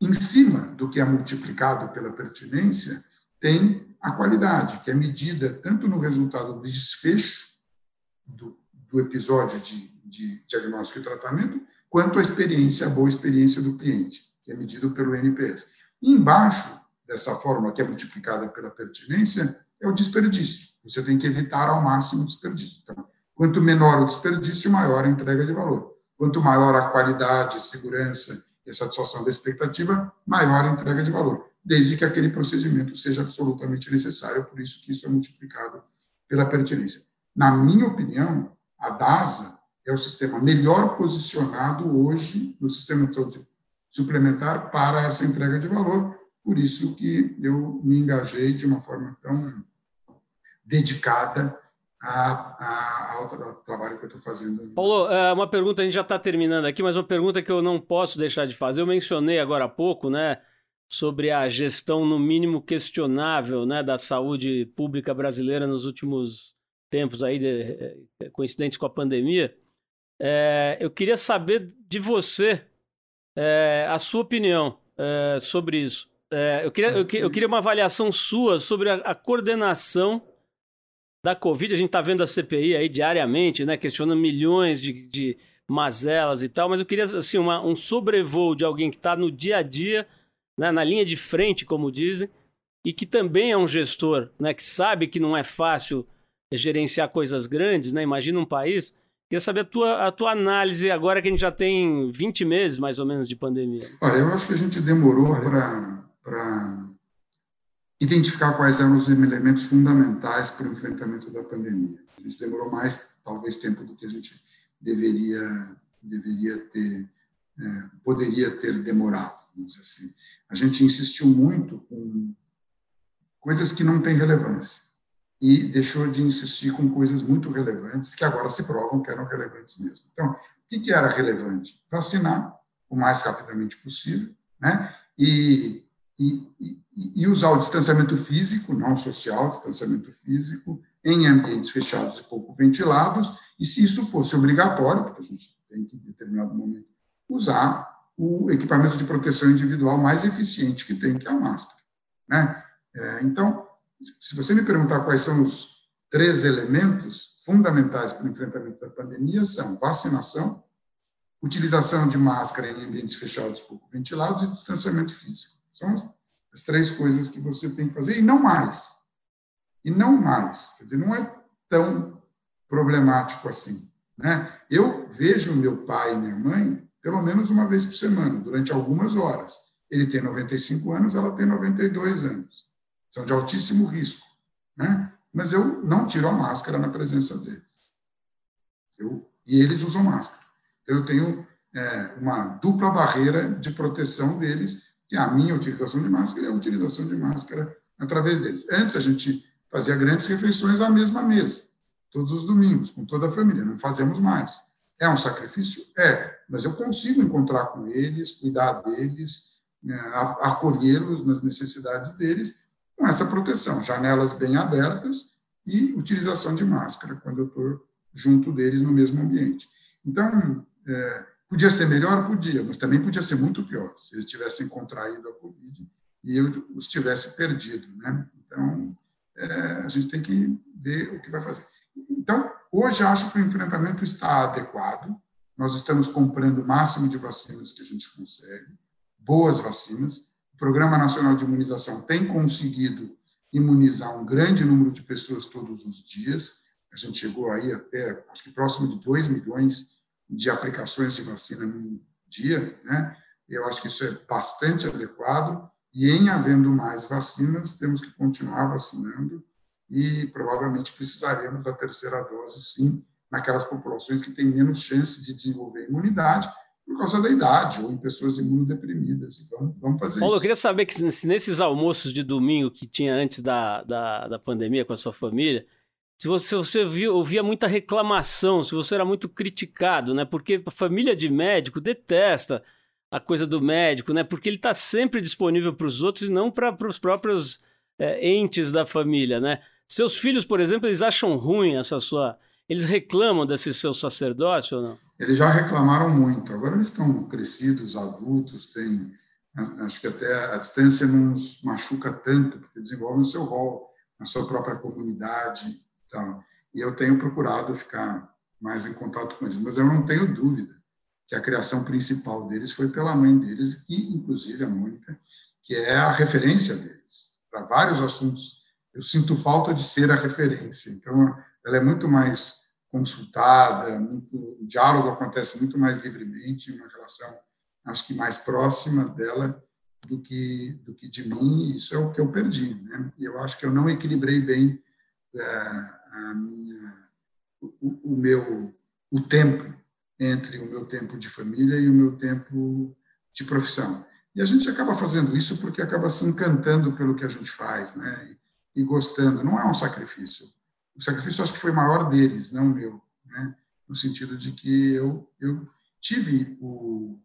Em cima do que é multiplicado pela pertinência, tem a qualidade, que é medida tanto no resultado do desfecho do, do episódio de, de diagnóstico e tratamento, quanto a experiência, a boa experiência do cliente, que é medido pelo NPS. E embaixo dessa fórmula, que é multiplicada pela pertinência, é o desperdício. Você tem que evitar ao máximo o desperdício. Então, quanto menor o desperdício, maior a entrega de valor. Quanto maior a qualidade, segurança e satisfação da expectativa, maior a entrega de valor, desde que aquele procedimento seja absolutamente necessário, por isso que isso é multiplicado pela pertinência. Na minha opinião, a DASA é o sistema melhor posicionado hoje no sistema de saúde suplementar para essa entrega de valor, por isso que eu me engajei de uma forma tão dedicada a, a, ao trabalho que eu estou fazendo. Paulo, é, uma pergunta, a gente já está terminando aqui, mas uma pergunta que eu não posso deixar de fazer. Eu mencionei agora há pouco, né, sobre a gestão, no mínimo, questionável né, da saúde pública brasileira nos últimos tempos, aí, de, é, coincidentes com a pandemia. É, eu queria saber de você é, a sua opinião é, sobre isso. Eu, queria, eu, eu, queria uma avaliação sua sobre a, a coordenação da Covid, a gente está vendo a CPI aí diariamente, né, questionando milhões de, de mazelas e tal, mas eu queria assim, uma, um sobrevoo de alguém que está no dia a dia, né, na linha de frente, como dizem, e que também é um gestor, né, que sabe que não é fácil gerenciar coisas grandes, né? Imagina um país. Queria saber a tua, a tua análise agora que a gente já tem 20 meses, mais ou menos, de pandemia. Olha, eu acho que a gente demorou para identificar quais eram os elementos fundamentais para o enfrentamento da pandemia. A gente demorou mais, talvez, tempo do que a gente deveria, deveria ter, é, poderia ter demorado, vamos dizer assim. A gente insistiu muito com coisas que não têm relevância e deixou de insistir com coisas muito relevantes que agora se provam que eram relevantes mesmo. Então, o que, era relevante? Vacinar o mais rapidamente possível, né? E e, e, e usar o distanciamento físico, não social, distanciamento físico, em ambientes fechados e pouco ventilados, e se isso fosse obrigatório, porque a gente tem que, em determinado momento, usar o equipamento de proteção individual mais eficiente que tem, que é a máscara. Né? É, então, se você me perguntar quais são os três elementos fundamentais para o enfrentamento da pandemia, são vacinação, utilização de máscara em ambientes fechados pouco ventilados e distanciamento físico. São as três coisas que você tem que fazer, e não mais. E não mais. Quer dizer, não é tão problemático assim. Né? Eu vejo meu pai e minha mãe pelo menos uma vez por semana, durante algumas horas. Ele tem 95 anos, ela tem 92 anos. São de altíssimo risco. Né? Mas eu não tiro a máscara na presença deles. Eu, e eles usam máscara. Então, eu tenho é, uma dupla barreira de proteção deles que é a minha utilização de máscara e a utilização de máscara através deles. Antes a gente fazia grandes refeições à mesma mesa, todos os domingos, com toda a família, não fazemos mais. É um sacrifício? É, mas eu consigo encontrar com eles, cuidar deles, né, acolhê-los nas necessidades deles, com essa proteção, janelas bem abertas e utilização de máscara quando eu estou junto deles no mesmo ambiente. Então, é, Podia ser melhor? Podia, mas também podia ser muito pior, se eles tivessem contraído a Covid e eu os tivesse perdido. Né? Então, é, a gente tem que ver o que vai fazer. Então, hoje acho que o enfrentamento está adequado, nós estamos comprando o máximo de vacinas que a gente consegue, boas vacinas. Programa Nacional de Imunização tem conseguido imunizar um grande número de pessoas todos os dias. A gente chegou aí até, acho que próximo de 2 milhões de aplicações de vacina no dia, né? Eu acho que isso é bastante adequado e em havendo mais vacinas, temos que continuar vacinando e provavelmente precisaremos da terceira dose, sim, naquelas populações que têm menos chance de desenvolver imunidade por causa da idade ou em pessoas imunodeprimidas. Então, vamos fazer Paulo, isso. eu queria saber que nesses almoços de domingo que tinha antes da, da, da pandemia com a sua família, se você, você viu, ouvia muita reclamação, se você era muito criticado, né? Porque a família de médico detesta a coisa do médico, né? Porque ele está sempre disponível para os outros e não para os próprios é, entes da família, né? Seus filhos, por exemplo, eles acham ruim essa sua. Eles reclamam desse seu sacerdócio ou não? Eles já reclamaram muito. Agora eles estão crescidos, adultos, têm. Acho que até a distância não nos machuca tanto, porque desenvolvem o seu rol na sua própria comunidade então, e eu tenho procurado ficar mais em contato com eles, mas eu não tenho dúvida que a criação principal deles foi pela mãe deles, que inclusive a Mônica, que é a referência deles para vários assuntos. Eu sinto falta de ser a referência, então ela é muito mais consultada, muito, o diálogo acontece muito mais livremente, uma relação, acho que mais próxima dela do que do que de mim. Isso é o que eu perdi, né? E eu acho que eu não equilibrei bem é, a minha, o, o, meu o tempo entre o meu tempo de família e o meu tempo de profissão. E a gente acaba fazendo isso porque acaba se encantando pelo que a gente faz, né? E, e gostando. Não é um sacrifício. O sacrifício acho que foi maior deles, não meu, né? No sentido de que eu eu tive o,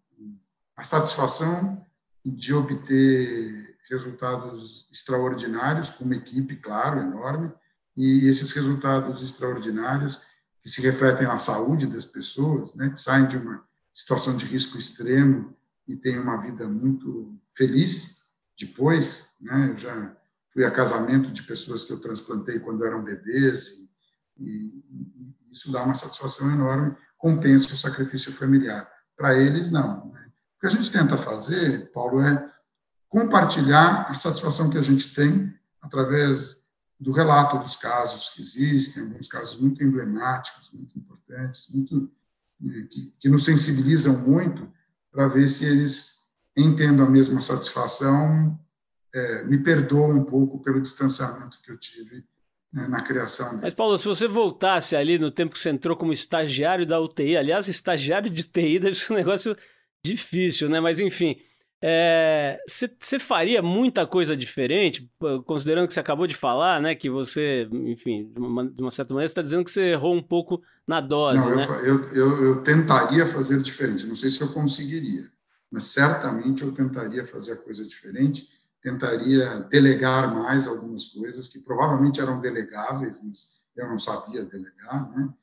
a satisfação de obter resultados extraordinários com uma equipe, claro, enorme, e esses resultados extraordinários que se refletem na saúde das pessoas, né, que saem de uma situação de risco extremo e têm uma vida muito feliz depois, né, eu já fui a casamento de pessoas que eu transplantei quando eram bebês e, e isso dá uma satisfação enorme, compensa o sacrifício familiar. Para eles, não. Né? O que a gente tenta fazer, Paulo, é compartilhar a satisfação que a gente tem através do relato dos casos que existem, alguns casos muito emblemáticos, muito importantes, muito, que, que nos sensibilizam muito para ver se eles, entendam a mesma satisfação, é, me perdoam um pouco pelo distanciamento que eu tive né, na criação deles. Mas, Paulo, se você voltasse ali no tempo que você entrou como estagiário da UTI, aliás, estagiário de TI *laughs* deve ser um negócio difícil, né? Mas, enfim, você é, faria muita coisa diferente, considerando que você acabou de falar, né? Que você, enfim, de uma, de uma certa maneira, está dizendo que você errou um pouco na dose. Não, né? eu, eu, eu, tentaria fazer diferente. Não sei se eu conseguiria, mas certamente eu tentaria fazer a coisa diferente. Tentaria delegar mais algumas coisas que provavelmente eram delegáveis, mas eu não sabia delegar, né?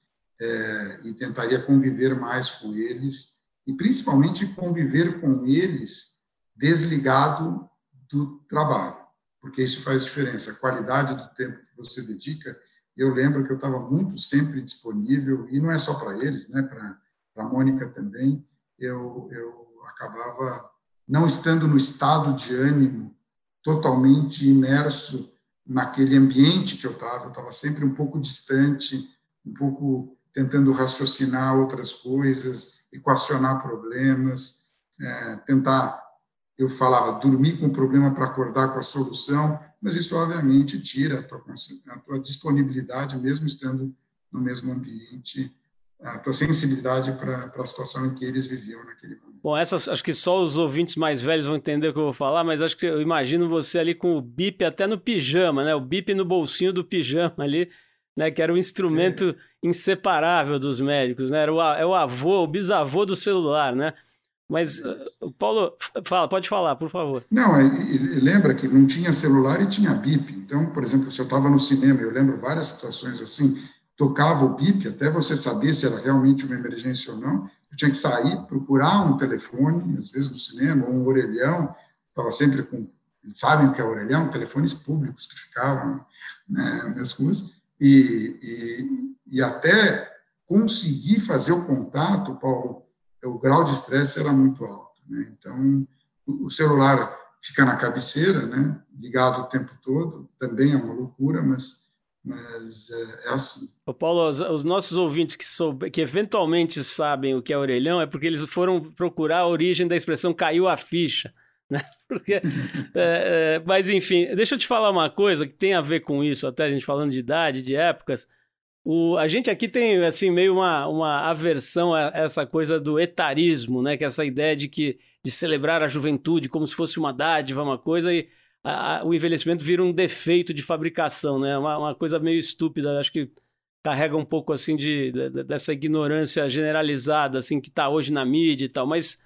É, e tentaria conviver mais com eles e principalmente conviver com eles desligado do trabalho, porque isso faz diferença. A qualidade do tempo que você dedica. Eu lembro que eu estava muito sempre disponível, e não é só para eles, né, para a Mônica também. Eu, eu acabava não estando no estado de ânimo totalmente imerso naquele ambiente que eu estava. Eu estava sempre um pouco distante, um pouco tentando raciocinar outras coisas, equacionar problemas, é, tentar eu falava dormir com o problema para acordar com a solução, mas isso obviamente tira a tua, a tua disponibilidade, mesmo estando no mesmo ambiente, a tua sensibilidade para a situação em que eles viviam naquele momento. Bom, essas acho que só os ouvintes mais velhos vão entender o que eu vou falar, mas acho que eu imagino você ali com o bip até no pijama, né? O bip no bolsinho do pijama ali, né? Que era um instrumento é. inseparável dos médicos, né? Era o, é o avô, o bisavô do celular, né? Mas, uh, Paulo, fala, pode falar, por favor. Não, é, lembra que não tinha celular e tinha bip. Então, por exemplo, se eu estava no cinema, eu lembro várias situações assim, tocava o bip, até você saber se era realmente uma emergência ou não, eu tinha que sair, procurar um telefone, às vezes no cinema, ou um orelhão, estava sempre com, sabem o que é orelhão, telefones públicos que ficavam né, nas ruas, e, e, e até conseguir fazer o contato, Paulo, o grau de estresse era muito alto. Né? Então, o celular fica na cabeceira, né? ligado o tempo todo, também é uma loucura, mas, mas é, é assim. Ô Paulo, os, os, nossos ouvintes que, soube, que eventualmente sabem o que é orelhão é porque eles foram procurar a origem da expressão caiu a ficha. *laughs* Né? Porque, é, *laughs* é, mas enfim, deixa eu te falar uma coisa que tem a ver com isso, até a gente falando de idade, de épocas. O, a gente aqui tem assim meio uma, uma aversão a essa coisa do etarismo, né? Que é essa ideia de que de celebrar a juventude como se fosse uma dádiva, uma coisa e a, a, o envelhecimento vira um defeito de fabricação, né? Uma, uma coisa meio estúpida. Acho que carrega um pouco assim de, de dessa ignorância generalizada assim que está hoje na mídia e tal. Mas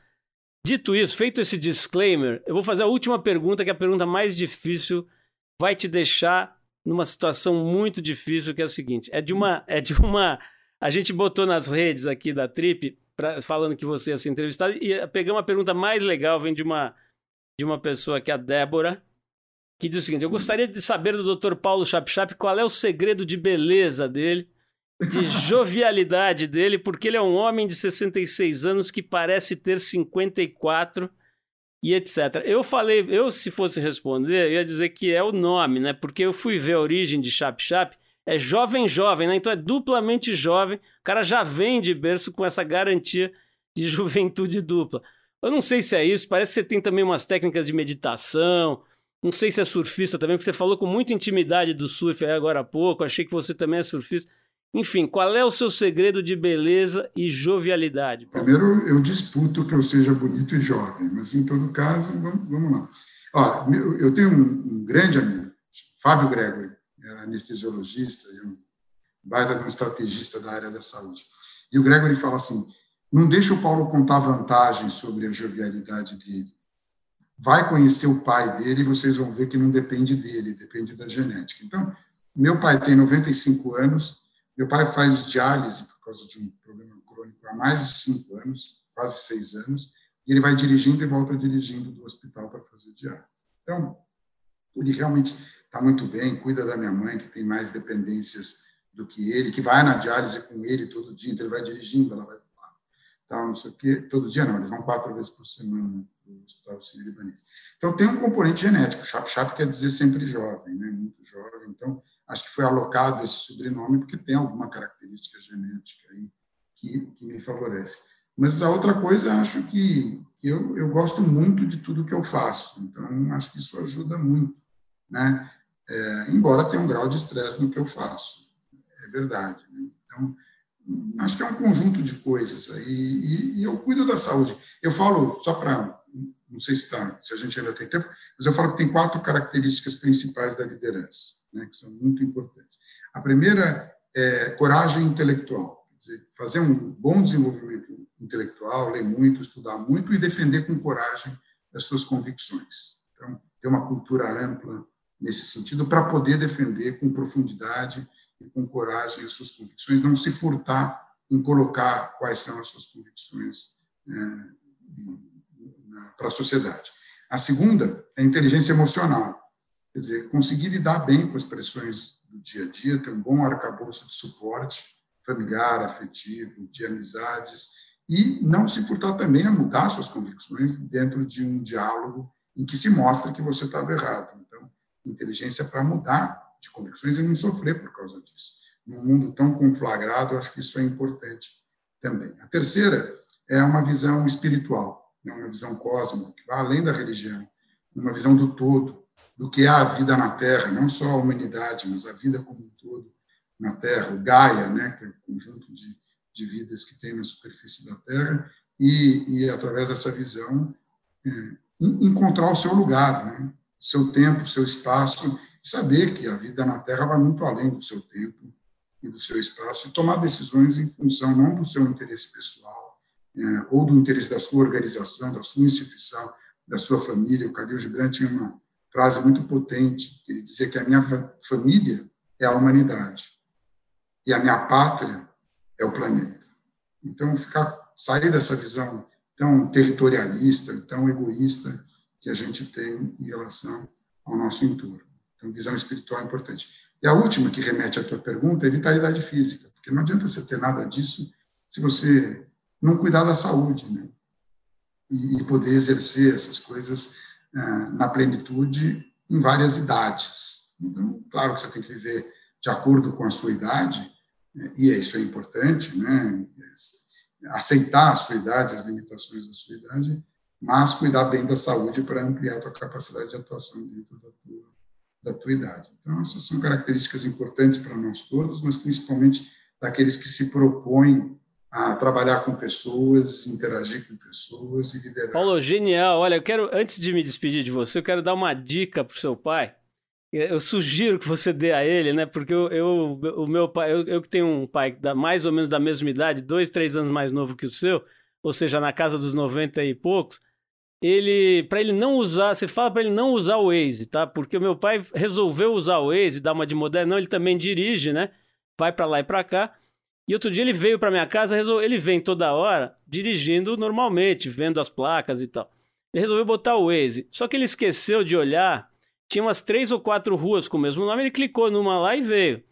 dito isso, feito esse disclaimer, eu vou fazer a última pergunta, que é a pergunta mais difícil, vai te deixar numa situação muito difícil, que é o seguinte: é de uma. É de uma a gente botou nas redes aqui da Trip, pra, falando que você ia ser entrevistado, e pegamos uma pergunta mais legal, vem de uma, de uma pessoa que é a Débora, que diz o seguinte: Eu gostaria de saber do Dr. Paulo Chapchap qual é o segredo de beleza dele, de *laughs* jovialidade dele, porque ele é um homem de 66 anos que parece ter 54 e etc. Eu falei, eu se fosse responder, eu ia dizer que é o nome, né? Porque eu fui ver a origem de Chap Chap, é jovem jovem, né? Então é duplamente jovem. O cara já vem de berço com essa garantia de *laughs* juventude dupla. Eu não sei se é isso, parece que você tem também umas técnicas de meditação. Não sei se é surfista também, porque você falou com muita intimidade do surf agora há pouco. Achei que você também é surfista. Enfim, qual é o seu segredo de beleza e jovialidade? Primeiro, eu disputo que eu seja bonito e jovem, mas em todo caso, vamos, vamos lá. Olha, eu tenho um, um, grande amigo, Fábio Gregory, era anestesiologista e um baita de um estrategista da área da saúde. E o Gregory fala assim: não deixa o Paulo contar vantagens sobre a jovialidade dele. Vai conhecer o pai dele e vocês vão ver que não depende dele, depende da genética. Então, meu pai tem 95 anos, meu pai faz diálise por causa de um problema crônico há mais de cinco anos, quase seis anos, e ele vai dirigindo e volta dirigindo do hospital para fazer diálise. Então, ele realmente está muito bem, cuida da minha mãe, que tem mais dependências do que ele, que vai na diálise com ele todo dia, então ele vai dirigindo, ela vai lá, tal, não sei o quê. Todo dia não, eles vão quatro vezes por semana no Hospital Sírio-Libanês. Então, tem um componente genético. Chap-chap quer dizer sempre jovem, né? muito jovem. Então, acho que foi alocado esse sobrenome porque tem alguma característica genética aí que, que me favorece. Mas a outra coisa, acho que, que eu, eu gosto muito de tudo que eu faço, então acho que isso ajuda muito, né? É, embora tenha um grau de estresse no que eu faço, é verdade. Né? Então, acho que é um conjunto de coisas aí, e, e eu cuido da saúde. Eu falo, só para, não sei se, tá, se a gente ainda tem tempo, mas eu falo que tem quatro características principais da liderança né, que são muito importantes. A primeira é coragem intelectual, dizer, fazer um bom desenvolvimento intelectual, ler muito, estudar muito e defender com coragem as suas convicções. Então, ter uma cultura ampla nesse sentido para poder defender com profundidade e com coragem as suas convicções, não se furtar em colocar quais são as suas convicções né, para a sociedade. A segunda é a inteligência emocional. Quer dizer, conseguir lidar bem com as pressões do dia a dia, ter um bom arcabouço de suporte familiar, afetivo, de amizades, e não se furtar também a mudar suas convicções dentro de um diálogo em que se mostra que você estava errado. Então, inteligência para mudar de convicções e não sofrer por causa disso. Num mundo tão conflagrado, acho que isso é importante também. A terceira é uma visão espiritual, uma visão cósmica, que vai além da religião, uma visão do todo, do que é a vida na Terra, não só a humanidade, mas a vida como um todo na Terra, o Gaia, né, que é o conjunto de, de vidas que tem na superfície da Terra, e, e através dessa visão, é, encontrar o seu lugar, né, seu tempo, seu espaço, e saber que a vida na Terra vai muito além do seu tempo e do seu espaço, e tomar decisões em função não do seu interesse pessoal, ou do interesse da sua organização, da sua instituição, da sua família. O Khalil Gibran tinha uma frase muito potente, que ele dizia que a minha família é a humanidade. e a minha pátria é o planeta. Então, ficar, sair dessa visão tão territorialista, tão egoísta que a gente tem em relação ao nosso entorno. Então, visão espiritual é importante. E a última que remete à tua pergunta é vitalidade física, porque não adianta você ter nada disso se você não cuidar da saúde, né? E, e poder exercer essas coisas ah, na plenitude em várias idades. Então, claro que você tem que viver de acordo com a sua idade, né? e isso é importante, né? Aceitar a sua idade, as limitações da sua idade, mas cuidar bem da saúde para ampliar a tua capacidade de atuação dentro da tua, da tua idade. Então, essas são características importantes para nós todos, mas principalmente daqueles que se propõem a trabalhar com pessoas, interagir com pessoas e liderar. Paulo, genial. Olha, eu quero, antes de me despedir de você, eu quero dar uma dica para o seu pai. Eu sugiro que você dê a ele, né? Porque eu, eu o meu pai, eu, eu que tenho um pai da, mais ou menos da mesma idade, dois, três anos mais novo que o seu, ou seja, na casa dos 90 e poucos, ele, para ele não usar, você fala para ele não usar o Waze, tá? Porque o meu pai resolveu usar o Waze, dar uma de moderno, ele também dirige, né? Vai para lá e para cá. E outro dia ele veio para minha casa, ele vem toda hora dirigindo normalmente, vendo as placas e tal. Ele resolveu botar o Waze, só que ele esqueceu de olhar, tinha umas três ou quatro ruas com o mesmo nome, ele clicou numa lá e veio.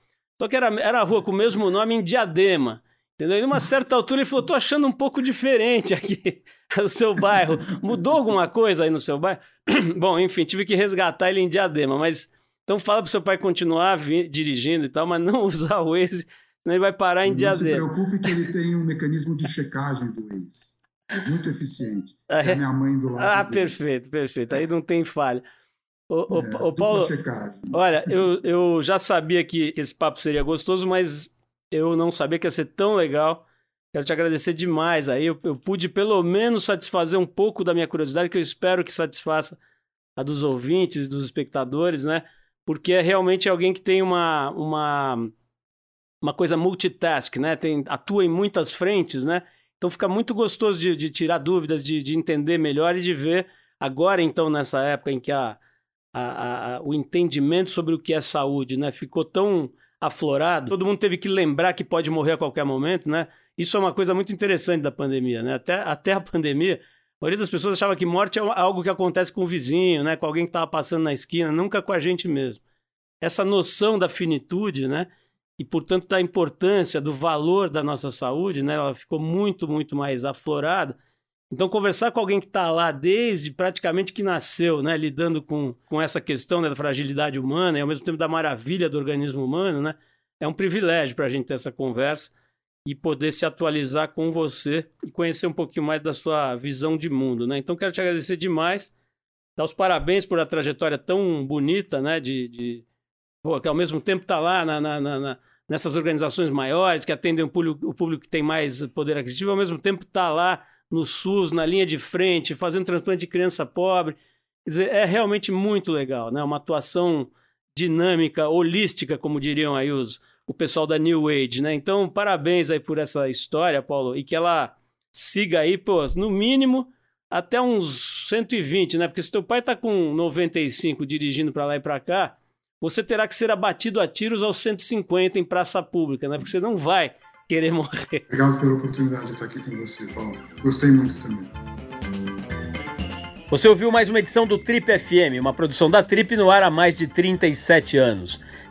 Só que era, era a rua com o mesmo nome em Diadema. Entendeu? E numa certa altura ele falou: tô achando um pouco diferente aqui *laughs* o seu bairro. Mudou alguma coisa aí no seu bairro? *clears throat* Bom, enfim, tive que resgatar ele em Diadema, mas. Então fala pro seu pai continuar dirigindo e tal, mas não *laughs* usar o Waze Senão ele vai parar em Diadema. Não se preocupe que ele tem um mecanismo de checagem do Waze. Muito eficiente. É, minha mãe do lado. Ah, dele. perfeito, perfeito. Aí não tem falha. Ô, é, ô, Paulo, olha, eu, eu já sabia que esse papo seria gostoso, mas eu não sabia que ia ser tão legal. Quero te agradecer demais aí. Eu, eu pude pelo menos satisfazer um pouco da minha curiosidade, que eu espero que satisfaça a dos ouvintes, dos espectadores, né? Porque é realmente alguém que tem uma, uma uma coisa multitask, né? Tem, atua em muitas frentes, né? Então fica muito gostoso de, de tirar dúvidas, de, de, entender melhor e de ver agora, então, nessa época em que a, a, a, o entendimento sobre o que é saúde né, ficou tão aflorado, todo mundo teve que lembrar que pode morrer a qualquer momento, né? Isso é uma coisa muito interessante da pandemia, né? Até, até a pandemia, a maioria das pessoas achava que morte é algo que acontece com o vizinho, né? Com alguém que estava passando na esquina, nunca com a gente mesmo. Essa noção da finitude, né? E, portanto, da importância, do valor da nossa saúde, né? Ela ficou muito, muito mais aflorada. Então, conversar com alguém que está lá desde praticamente que nasceu, né? Lidando com, com essa questão né, da fragilidade humana e, ao mesmo tempo, da maravilha do organismo humano, né? É um privilégio para a gente ter essa conversa e poder se atualizar com você e conhecer um pouquinho mais da sua visão de mundo, né? Então, quero te agradecer demais, dar os parabéns por a trajetória tão bonita, né? De, de pô, que ao mesmo tempo está lá na, na, na nessas organizações maiores que atendem o público, o público que tem mais poder aquisitivo, ao mesmo tempo está lá no SUS, na linha de frente, fazendo transplante de criança pobre. Quer dizer, é realmente muito legal, né? Uma atuação dinâmica, holística, como diriam aí os, o pessoal da New Age, né? Então, parabéns aí por essa história, Paulo, e que ela siga aí, pô, no mínimo até uns 120, né? Porque se teu pai tá com 95 dirigindo para lá e para cá, você terá que ser abatido a tiros aos 150 em praça pública, né? Porque você não vai querer morrer. Obrigado pela oportunidade de estar aqui com você, Paulo. Gostei muito também. Você ouviu mais uma edição do Trip FM, uma produção da Trip no ar há mais de 37 anos.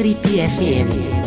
Trip FM.